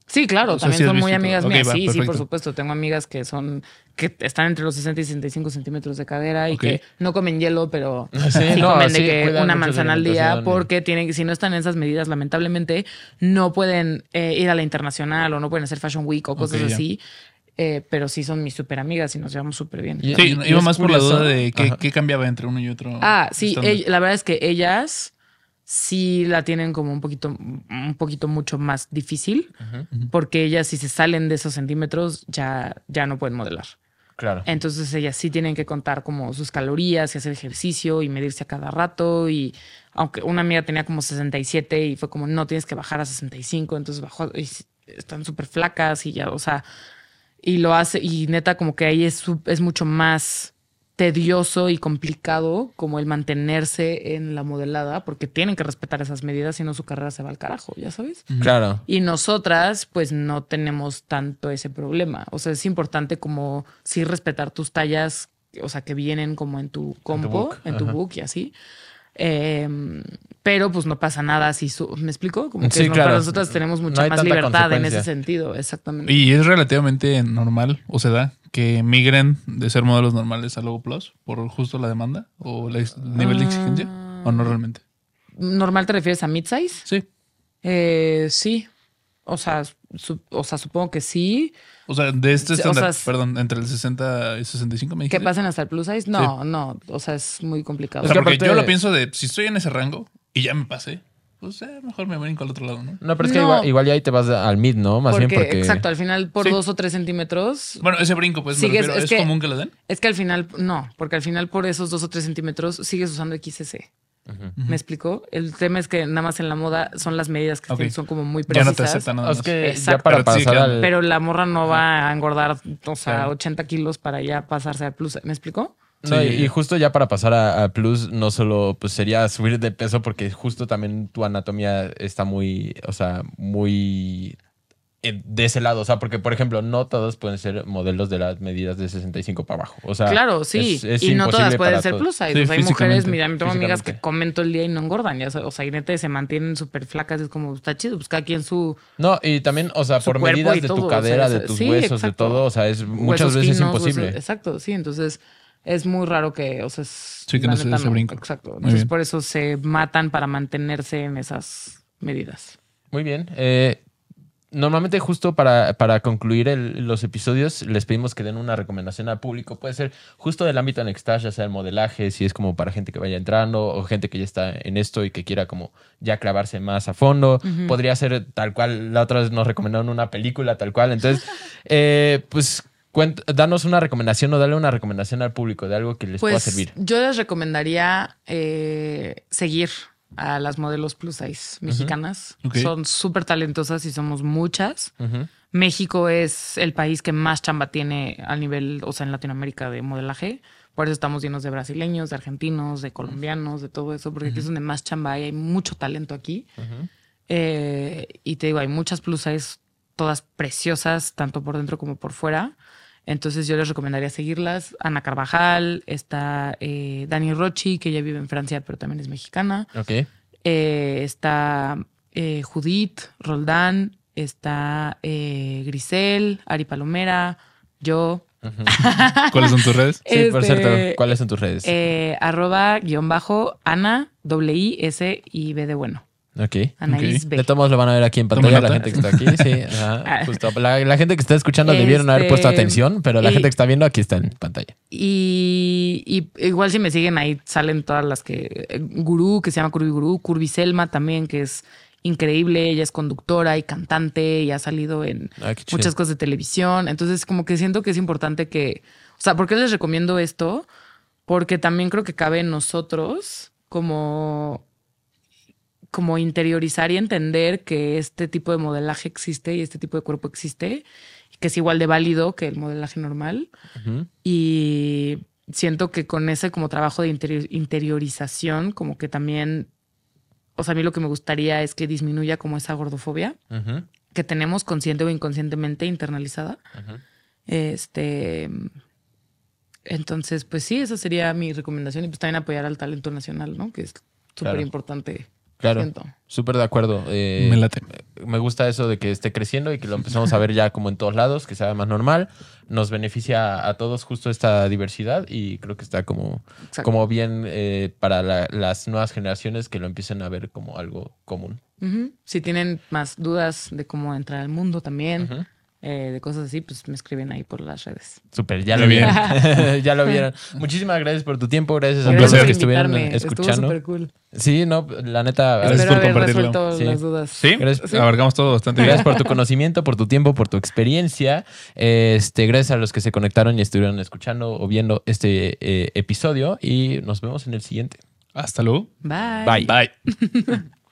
C: Sí, claro,
B: O sea,
C: también
B: sí
C: son muy amigas mías.
B: va,
C: sí, sí, por supuesto. Tengo amigas que son, que están entre los 60 y 65 centímetros de cadera y que no comen hielo, pero
A: Sí,
C: sí,
A: no,
C: comen de
A: sí,
C: que una manzana al día porque tienen, si no están en esas medidas, lamentablemente, no pueden eh, ir a la internacional o no pueden hacer Fashion Week o cosas así. Eh, pero sí son mis súper amigas y nos llevamos súper bien.
A: Y-
B: Sí,
A: y
B: iba más por la duda de qué,
A: Ajá.
B: qué cambiaba entre uno y otro.
C: Ah, sí, la verdad es que ellas sí la tienen como un poquito, un poquito mucho más difícil, porque ellas si se salen de esos centímetros ya, ya no pueden modelar.
A: Claro.
C: Entonces ellas sí tienen que contar como sus calorías y hacer ejercicio y medirse a cada rato y aunque una amiga tenía como 67 y fue como no tienes que bajar a 65, entonces bajó y están súper flacas y ya, o sea, y lo hace y neta como que ahí es, su- es mucho más tedioso y complicado como el mantenerse en la modelada porque tienen que respetar esas medidas, si no su carrera se va al carajo, ya sabes.
A: Claro.
C: Y nosotras, pues no tenemos tanto ese problema. O sea, es importante como sí respetar tus tallas, o sea, que vienen como en tu compo,
A: book,
C: en tu
A: ajá.
C: book y así. Eh, pero pues no pasa nada si su- ¿me explico? Como que
A: Sí,
C: no-
A: claro.
C: para nosotras tenemos mucha más libertad en ese sentido, exactamente.
B: Y es relativamente normal, o se da, que migren de ser modelos normales a Logo Plus por justo la demanda o el nivel de exigencia. ¿O no realmente?
C: ¿Normal te refieres a mid-size?
B: Sí.
C: Eh, sí. O sea, o sea, supongo que sí.
B: O sea, de este
C: O
B: estándar,
C: sea,
B: perdón, entre el 60 y 65 me
C: Que
B: dijiste.
C: pasen hasta el plus size. No, no. O sea, es muy complicado.
B: O sea,
A: que
B: porque yo lo pienso de si estoy en ese rango y ya me pasé, pues eh, mejor me brinco al otro lado, ¿no?
A: No, pero es que
C: No.
A: igual, igual ya ahí te vas al mid, ¿no? Más
C: porque,
A: bien porque.
C: exacto, al final por
B: Sí.
C: dos o tres centímetros.
B: Bueno, ese brinco, pues me
C: Sigues-
B: refiero,
C: es
B: ¿es,
C: que-
B: común que lo den?
C: Es que al final, no, porque al final por esos dos o tres centímetros sigues usando XS. ¿Me explicó? El tema es que nada más en la moda son las medidas que
B: Ok.
C: son como muy
B: Ya
C: precisas.
B: no te aceptan nada
A: Es
B: más.
A: ya
C: Exacto.
A: para
B: Pero
A: pasar al.
C: Pero la morra no va a engordar, o sea,
A: Claro.
C: 80 kilos para ya pasarse al plus. ¿Me explicó?
A: No,
B: Sí.
A: y, y justo ya para pasar a, a Plus, no solo pues sería subir de peso, porque justo también tu anatomía está muy, o sea, muy de ese lado. O sea, porque, por ejemplo, no todos pueden ser modelos de las medidas de 65 para abajo. O sea,
C: claro, sí.
A: es- es
C: y no todas pueden ser
A: todos.
C: plus size.
B: Sí,
C: o sea, hay mujeres, mira, tengo amigas que comen todo el día y no engordan. Ya, o sea, y neta se mantienen súper flacas. Es como, está chido, pues cada quien su
A: No, y también, o sea, por medidas de
C: todo,
A: tu
C: o sea,
A: cadera, de tus
C: sí,
A: huesos, de todo. O sea, es muchas
C: huesos
A: veces
C: finos,
A: imposible.
C: huesos- exacto, sí. Entonces es muy raro que, o sea, es,
B: Sí, que no se ese brinco.
C: Exacto. Entonces por eso se matan para mantenerse en esas medidas.
A: Muy bien. Eh, normalmente justo para, para concluir el- los episodios les pedimos que den una recomendación al público. Puede ser justo del ámbito en que ya sea el modelaje, si es como para gente que vaya entrando o gente que ya está en esto y que quiera como ya clavarse más a fondo. Podría ser tal cual, la otra vez nos recomendaron una película tal cual. Entonces, eh, pues danos una recomendación o dale una recomendación al público de algo que les pueda
C: Pues
A: servir.
C: yo les recomendaría eh, seguir a las modelos plus size mexicanas. Son súper talentosas y somos muchas. México es el país que más chamba tiene a nivel, o sea, en Latinoamérica de modelaje. Por eso estamos llenos de brasileños, de argentinos, de colombianos, de todo eso, porque aquí es donde más chamba hay. Hay mucho talento aquí. Eh, y te digo, hay muchas plus size, todas preciosas, tanto por dentro como por fuera. Entonces yo les recomendaría seguirlas. Ana Carvajal, está eh, Dani Rochi, que ella vive en Francia, pero también es mexicana.
A: Ok.
C: Eh, está eh, Judith, Roldán, está eh, Grisel, Ari Palomera, yo.
B: ¿Cuáles son tus redes?
A: Sí, por
C: Este,
A: cierto, ¿cuáles son tus redes?
C: eh, arroba guion bajo Ana, doble I, S y B de bueno.
A: Ok.
C: Anaís
B: Ok.
C: B.
A: De todos modos lo van a ver aquí en pantalla la gente que está aquí. Sí, ajá,
C: Ah.
A: justo. La, la gente que está escuchando debieron haber
C: Este,
A: puesto atención, pero la
C: y-
A: gente que está viendo aquí está en pantalla.
C: Y, y igual si me siguen ahí salen todas las que... Gurú, que se llama Curvy Gurú. Curvy Selma también, que es increíble. Ella es conductora y cantante y ha salido en
A: Ah,
C: muchas cosas de televisión. Entonces como que siento que es importante que... O sea, ¿por qué les recomiendo esto? Porque también creo que cabe en nosotros como como interiorizar y entender que este tipo de modelaje existe y este tipo de cuerpo existe, que es igual de válido que el modelaje normal. Y siento que con ese como trabajo de interi- interiorización, como que también, o sea, a mí lo que me gustaría es que disminuya como esa gordofobia que tenemos consciente o inconscientemente internalizada. Este. Entonces, pues sí, esa sería mi recomendación. Y pues también apoyar al talento nacional, ¿no? Que es súper importante.
A: Claro.
C: siento.
A: Súper de acuerdo. Eh,
B: Me late.
A: Me gusta eso de que esté creciendo y que lo empezamos a ver ya como en todos lados, que sea más normal. Nos beneficia a todos justo esta diversidad y creo que está como,
C: Exacto.
A: como bien eh, para la- las nuevas generaciones que lo empiecen a ver como algo común.
C: Si tienen más dudas de cómo entrar al mundo también. Eh, de cosas así, pues me escriben ahí por las redes.
A: Súper, ya lo vieron. ya lo vieron. Muchísimas gracias por tu tiempo. Gracias a
B: Un
A: todos los
B: placer.
A: que estuvieron
C: invitarme. Estuvo
A: escuchando.
C: súper cool.
A: Sí, no, la neta.
B: Gracias por
C: haber
B: compartirlo.
A: Sí.
C: las dudas.
B: Sí,
A: Gracias.
C: Sí.
B: abarcamos todo bastante bien.
A: Gracias por tu conocimiento, por tu tiempo, por tu experiencia. Este, gracias a los que se conectaron y estuvieron escuchando o viendo este eh, episodio. Y nos vemos en el siguiente.
B: Hasta luego.
C: Bye.
A: Bye.
B: Bye.